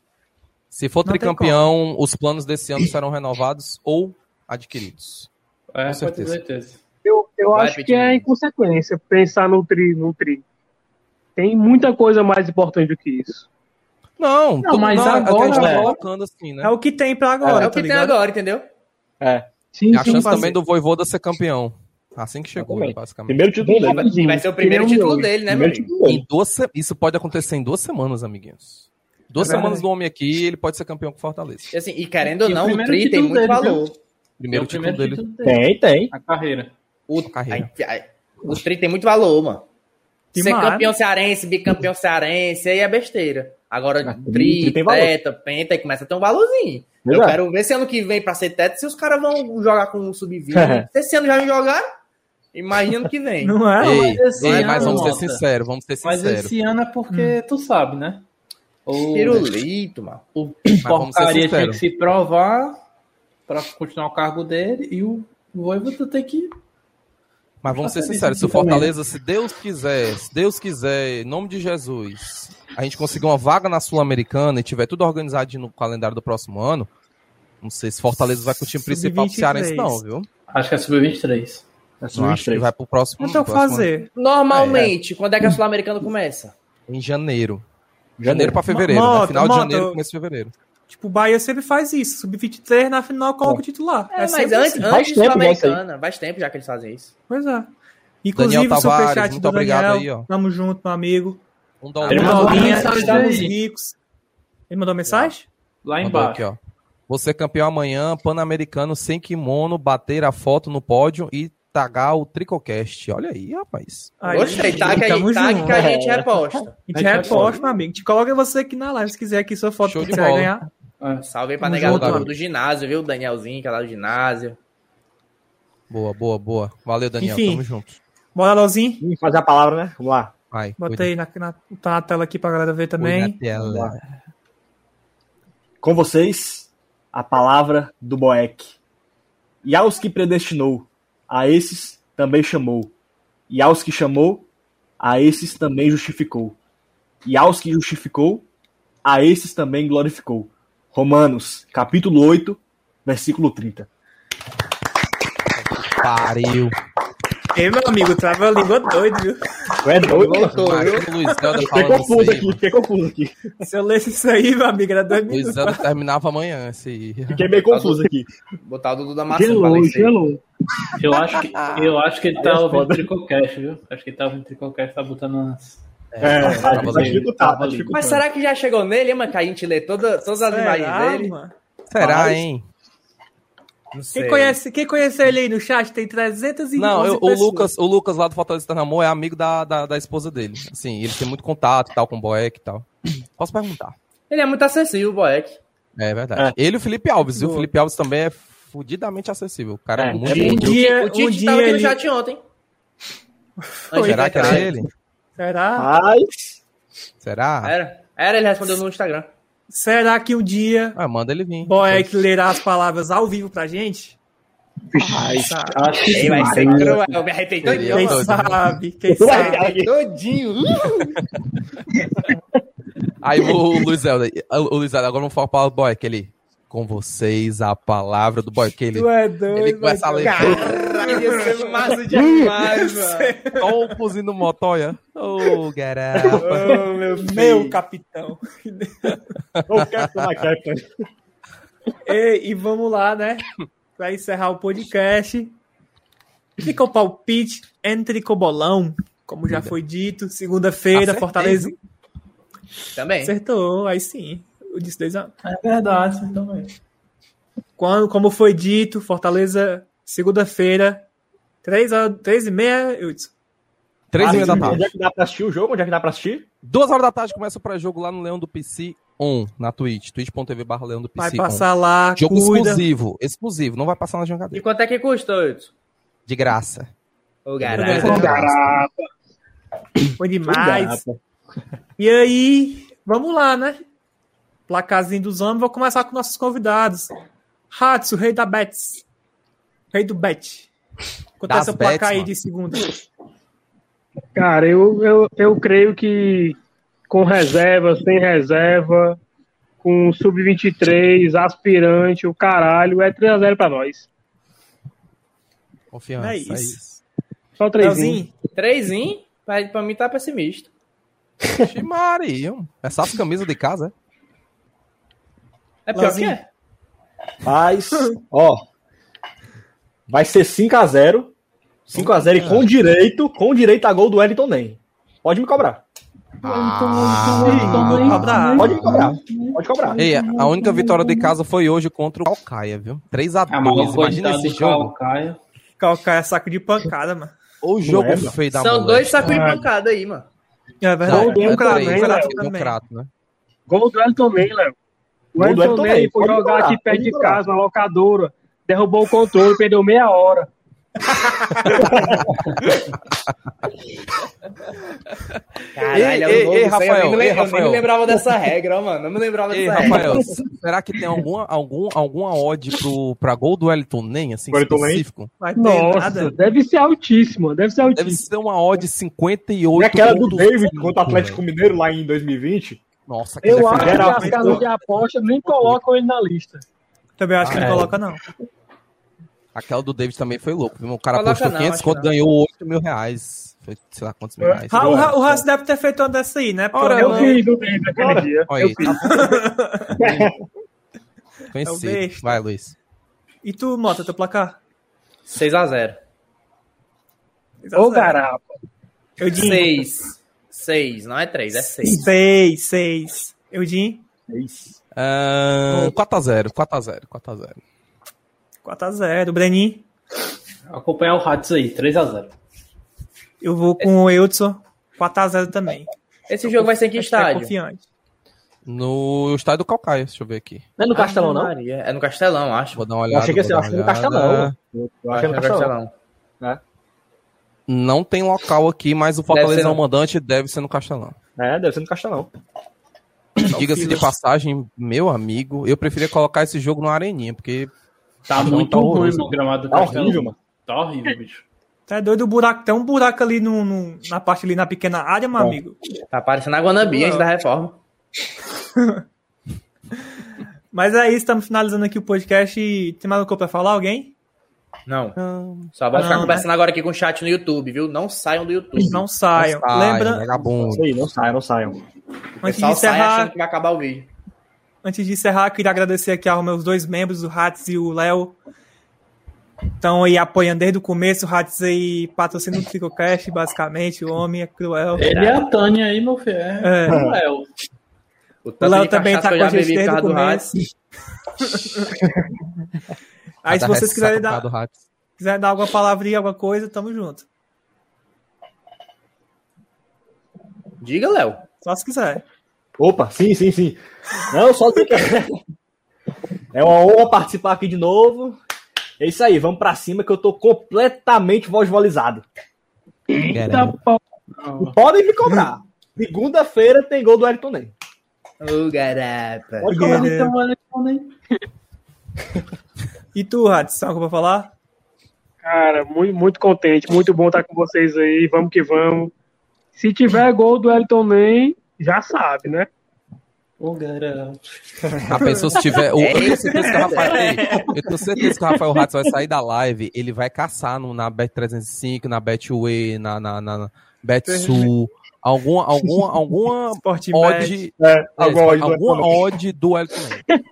Se for Não tricampeão, os planos desse ano serão renovados ou adquiridos. É, pode ter certeza. certeza. Eu, eu Vai, acho que Pitinho. é inconsequência pensar no tri, no tri. Tem muita coisa mais importante do que isso. Não, Não, mas é que a agora- gente tá é. colocando assim, né? É o que tem pra agora, É o tá que tem ligado? agora, entendeu? É. Sim, É a sim, chance fazer. também do Voivoda ser campeão. Assim que chegou, né, basicamente. Primeiro título dele. E vai ser o primeiro Que nem o título meu. dele, né, meu Primeiro amigo? título. Em duas Isso pode acontecer em duas semanas, amiguinhos. Duas É semanas do homem aqui, ele pode ser campeão com Fortaleza. E, assim, e querendo ou o não, o primeiro Tri tem título muito dele, valor. viu? Primeiro É o título dele. dele. Tem, tem. A carreira. O, carreira. ai, ai, o Tri tem muito valor, mano. Ser campeão cearense, bicampeão cearense, aí é besteira. Agora, Ah, Tri- tri, teta, penta, aí começa a ter um valorzinho. Pois Eu é. quero ver se ano que vem pra ser teto, se os caras vão jogar com o sub-20. (laughs) se esse ano já jogaram, imagina ano que vem. (laughs) Não é? Ei, esse ei, ano, mas vamos ser sinceros, vamos ser Mas sinceros. esse ano é porque tu sabe, né? O, Pirulito, mano. o porcaria sinceros. que se provar pra continuar o cargo dele e o Voivoda tem que. Mas vamos ser sinceros, se o Fortaleza, se Deus quiser, se Deus quiser, em nome de Jesus, a gente conseguir uma vaga na Sul-Americana e tiver tudo organizado no calendário do próximo ano, não sei se Fortaleza vai com o time principal pro Cearense, não, viu? Acho que é sub-23. Não acho que vai pro próximo. Então próximo fazer. Normalmente, quando é que a Sul-Americana começa? ano, Em janeiro. Janeiro pra fevereiro, Mota, né? Final de Mota, janeiro, começo de fevereiro. Tipo, o Bahia sempre faz isso. Sub-23 na final coloca o titular. É, É, mas antes, assim. Antes. Sul-Americana. Faz tempo já que eles fazem isso. Pois é. Inclusive, Daniel o Tavares, superchat muito do obrigado Daniel. aí, ó. Tamo junto, meu amigo. Um dólar. Ele mandou mensagem estamos aí. ricos. Ele mandou mensagem? Lá embaixo. aqui, ó. Você campeão amanhã, Pan-Americano, sem kimono, bater a foto no pódio e tagar o Tricocast. Olha aí, rapaz. Aí, Gostei, tag aí, tamo tag junto. que a gente reposta. A gente A gente reposta, meu amigo. Te coloca você aqui na live, se quiser aqui sua foto Show que de você vai bola. ganhar. É. Salve aí pra negada junto, do, ginásio, viu? Danielzinho, que é lá do ginásio. Boa, boa, boa. Valeu, Daniel. Enfim. Tamo junto. Bora, Lozinho. Vamos fazer a palavra, né? Vamos lá. Vai. Bota aí na, na, tá na tela aqui pra galera ver também. dela. Com vocês, a palavra do Boeck. E aos que predestinou, a esses também chamou. E aos que chamou, a esses também justificou. E aos que justificou, a esses também glorificou. Romanos, capítulo 8, versículo 30. Pariu. Ei, meu amigo, trava a língua doido, viu? Tu é doido, Luiz Zelda Fiquei confuso aqui, fiquei confuso aqui. Se eu lesse isso aí, meu amigo, era dois Luiz minutos. Zelda terminava amanhã esse aí. Fiquei meio confuso aqui. Botar o Dudu da maçã pra Gelou, gelou. Eu acho que, eu acho que ele tá ouvindo. Tricocast, viu? Acho que ele tá ouvindo Tricocast, tá botando umas. É, tava tá, tá dificultado, tá dificultado. Mas será que já chegou nele, mano? Que a gente lê toda, todas as imagens Será, dele? mano? Será, Mas- hein? Quem conhece, quem conhece ele aí no chat tem 311 Não, eu- o, pessoas. Lucas, o Lucas lá do Fortaleza Ternamor é amigo da, da, da esposa dele. Assim, ele tem muito contato e tal com o Boeck e tal. Posso perguntar? Ele é muito acessível, o Boeck. É verdade. Ele e o Felipe Alves. E o Boa. Felipe Alves também é fudidamente acessível. O cara é, É, muito. é Um dia, o Tite um dia tava aqui no ele... chat ontem. Será que era ele? Será? Mas, Será? Era. Era, ele respondeu no Instagram. Será que um dia Ah, manda ele vir. Boeck lerá as palavras ao vivo pra gente? Sabe? Acho que vai ser cruel. Eu me todinho. Quem doido. sabe? Quem sabe? (laughs) Todinho. Aí o Luiz Zelda, o Luiz Zelda, agora vamos falar para o Boeck. Ele, com vocês, a palavra do Boeck. Ele, Tu é doido. ele começa a ler ia ser massa demais, mano. topos no motoya. Ô, garapa. (laughs) Ô, meu. Meu capitão. (laughs) o Capitão da Capitão. E, e vamos lá, né? Pra encerrar o podcast. Fica o palpite entre Cobolão, como já foi dito. Segunda-feira, Fortaleza. Também. Acertou, aí sim. Eu disse 2x1. É verdade, também. Quando, como foi dito, Fortaleza, segunda-feira, 3 horas, 3 e meia, eu disse. Três e meia da Onde tarde. é que dá pra assistir o jogo? Onde é que dá pra assistir? Duas horas da tarde começa o pré-jogo lá no Leão do PC on, na Twitch. twitch.tv barra Leão do Vai PC on. passar lá, Jogo cuida. exclusivo, exclusivo. Não vai passar na E jogadeira. quanto é que custa, Hudson? De graça. O garagem. graça. Garapa. Foi demais. Garapa. E aí, vamos lá, né? Placazinho dos homens, vou começar com nossos convidados. Hatsu, rei da Bets. Rei do Bet. Quanto é Das seu placar bets, aí mano. de segunda? Cara, eu, eu, eu creio que com reserva, sem reserva, com sub-23, aspirante, o caralho, é 3x0 pra nós. Confiança. É É isso. isso. Só 3 Leozinho, Trêsinho, pra, pra mim tá pessimista. Ixi, Maria. Essa as camisas de casa, é? É pior que Leozinho. é. Mas, ó. Vai ser 5x0. 5x0 e com direito, com direito a gol do Wellington Nem. Pode me cobrar. Vou cobrar. Pode me cobrar. Pode cobrar. Ei, a única vitória de casa foi hoje contra o Calcaia, viu? 3x2. Ah, mas o Imagina esse jogo. Calcaia. Calcaia é saco de pancada, mano. O jogo é, feio da São mulher. dois sacos de pancada aí, mano. É verdade. Gol do crato, né? Gol do Elton Ney, Léo. O Elton Ney foi jogar aqui perto de casa, na locadora. Derrubou o controle, perdeu meia hora. Caralho, Ei, é ei, ei, eu Rafael, nem me ei, lem- eu nem Rafael. me lembrava dessa regra, mano. Eu não me lembrava Ei, dessa Rafael, regra. (laughs) será que tem alguma, algum, alguma odd pro, pra gol do Wellington Nem, assim, Wellington Nem? específico? Vai ter Nossa, nada. deve ser altíssima, deve ser Deve altíssima. ser uma odd 58 E aquela do David contra o Atlético velho. Mineiro lá em 2020. Nossa, aquele Eu acho que as casas de aposta nem colocam ele na lista. Também acho que Ah, não é. coloca, não. Aquela do David também foi louco. viu? O cara Coloca postou não, 500 acho conto, que não. ganhou 8 mil reais. Foi, sei lá quantos mil reais. Ra- O, o Raça deve ter feito uma dessa aí, né? Ora, Eu não- fiz o David naquele dia. Olha aí, tá (laughs) Conheci. É. Vai, Luiz. E tu, Mota, teu placar? 6x0. Ô, garapa. Eu digo 6. 6, não é 3, é 6. 6, 6. Eudin, Ah, 4x0, 4x0, 4x0. 4x0. Brenin, Acompanhar o Hats aí, 3x0. eu vou com o Eudson, 4x0 também. Esse jogo vai ser em que é estádio? confiante. No estádio do Calcaia, deixa eu ver aqui. Não é no Castelão, não? Maria, É no Castelão, acho. Vou dar uma Eu olhada. achei que vou eu acho que uma no. Castelão. Eu Eu acho que é no Castelão. Não tem local aqui, mas o Fortaleza no- é o mandante deve ser no Castelão. É, deve ser no Castelão. Diga-se de passagem, meu amigo, eu preferia colocar esse jogo no Areninha, porque Tá Não, muito tá ruim no gramado do Tá Castelão. horrível, mano. Tá horrível, bicho. Tá doido o buraco, tem um buraco ali no, no- na parte ali na pequena área, meu Bom. amigo. Tá parecendo a Guanabí antes da reforma. (laughs) Mas é isso, estamos finalizando aqui o podcast. Tem mais alguma coisa pra falar? Alguém? Não. Só vamos ficar Não, conversando agora aqui com o chat no YouTube, viu? Não saiam do YouTube. Não saiam. Ai, Lembra, vagabundo. Isso aí, não saiam, não saiam. O antes de pessoal sai encerrar, achando que vai acabar o vídeo. Antes de encerrar, queria agradecer aqui aos meus dois membros, o Hats e o Léo. Estão aí apoiando desde o começo. O Hats aí patrocina o Tricocast, basicamente. O homem é cruel. Ele é a Tânia aí, meu filho. É. É. O Léo. O O Léo também tá com a gente desde o começo. (laughs) Aí, se vocês quiserem dar, quiserem dar alguma palavrinha, alguma coisa, tamo junto. Diga, Léo. Só se quiser. Opa, sim, sim, sim. Não, só dizer que é uma honra participar aqui de novo. É isso aí, vamos pra cima que eu tô completamente vozvolizado. Eita. E podem me cobrar. Segunda-feira tem gol do Elton Ney. Ô, garapa. Pode cobrar. E tu, Hats, algo pra falar? Cara, muito, muito contente, muito bom estar com vocês aí. Vamos que vamos. Se tiver gol do Elton Ney, já sabe, né? Ô, garoto. A pessoa se tiver. o- É eu, tenho certeza que o Rafael, ei, eu tenho certeza que o Rafael Ratz vai sair da live. Ele vai caçar no, na Bet305, na Betway, na, na, na, na BetSul. Alguma, alguma, alguma odd. É, é, odd do alguma Elton odd do Elton.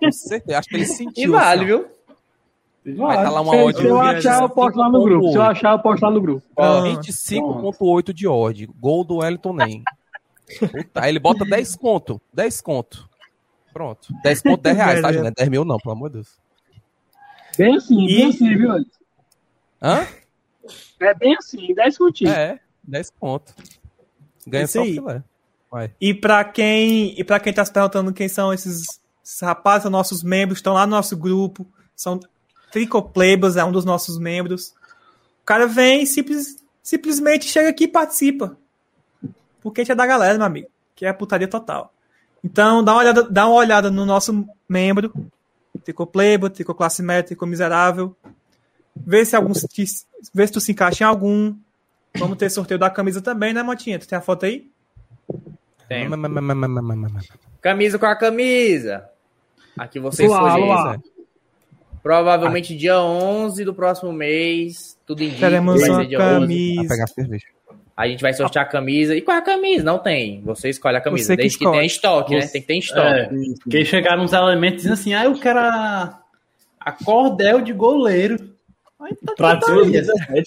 Com certeza. Acho que ele E sentiu. vale, assim, viu? Vai estar lá uma Se, odd se eu achar, eu posto lá no grupo. Se eu achar, eu posto lá no grupo. Ah, 25.8 de odd. Gol do Wellington Nem. Puta, aí ele bota 10 conto. 10 conto. Pronto. 10 conto, 10 reais, tá, (laughs) gente? Não é 10 mil não, pelo amor de Deus. Bem assim, E- bem assim, viu? Hã? É bem assim, 10 continhos. É, 10 conto. Ganha Isso só aí. filé. Vai. E pra quem, e para quem tá se perguntando quem são esses, esses rapazes, são nossos membros, estão lá no nosso grupo, são Tricoplebas, é um dos nossos membros. O cara vem simples, simplesmente chega aqui e participa. Porque a gente é da galera, meu amigo, que é putaria total. Então, dá uma olhada, dá uma olhada no nosso membro, Tricopleba, Tricoclasse Média, Tricomiserável. Vê se alguns te- vê se tu se encaixa em algum. Vamos ter sorteio da camisa também, né, Motinha? Tu tem a foto aí? Tem. Camisa com a camisa. Aqui você Luá, escolhe. Luá. Provavelmente dia 11 do próximo mês. Tudo indica Teremos uma 11. Vai camisa. pegar cerveja. A gente vai sortear a camisa. E qual é a camisa? Não tem. Você escolhe a camisa. Você que Desde que, escolhe. tenha estoque, né? Tem que ter estoque. É, porque chegaram uns elementos dizendo assim, ah, eu quero a, a cordel de goleiro. Aí tá Pra tudo aí. 17.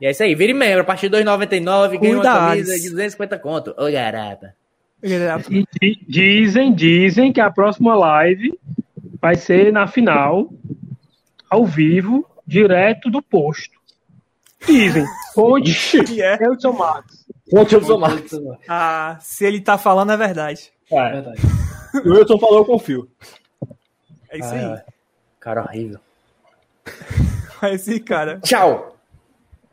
E é isso aí, vire membro. A partir de 2,99 ganha uma camisa de 250 conto. Ô. E di- dizem, dizem que a próxima live vai ser na final, ao vivo, direto do posto. Fonte (laughs) Que é? Elton Marques. Ponte Wilson Marques. Ah, se ele tá falando é verdade. É É. verdade. O Wilson falou, eu confio. É isso Ai, aí. Cara horrível. É isso aí, (laughs) cara. Tchau.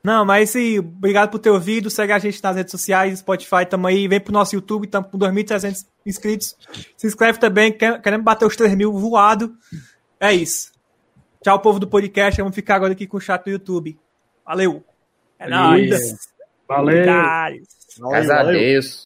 Não, mas sim, obrigado por ter ouvido. Segue a gente nas redes sociais, Spotify, tamo aí. Vem pro nosso YouTube, tamo com 2.300 inscritos. Se inscreve também, quer- queremos bater os 3 mil voado. É isso. Tchau, povo do podcast. Vamos ficar agora aqui com o chat do YouTube. Valeu. É nóis. Valeu. Graças a Deus.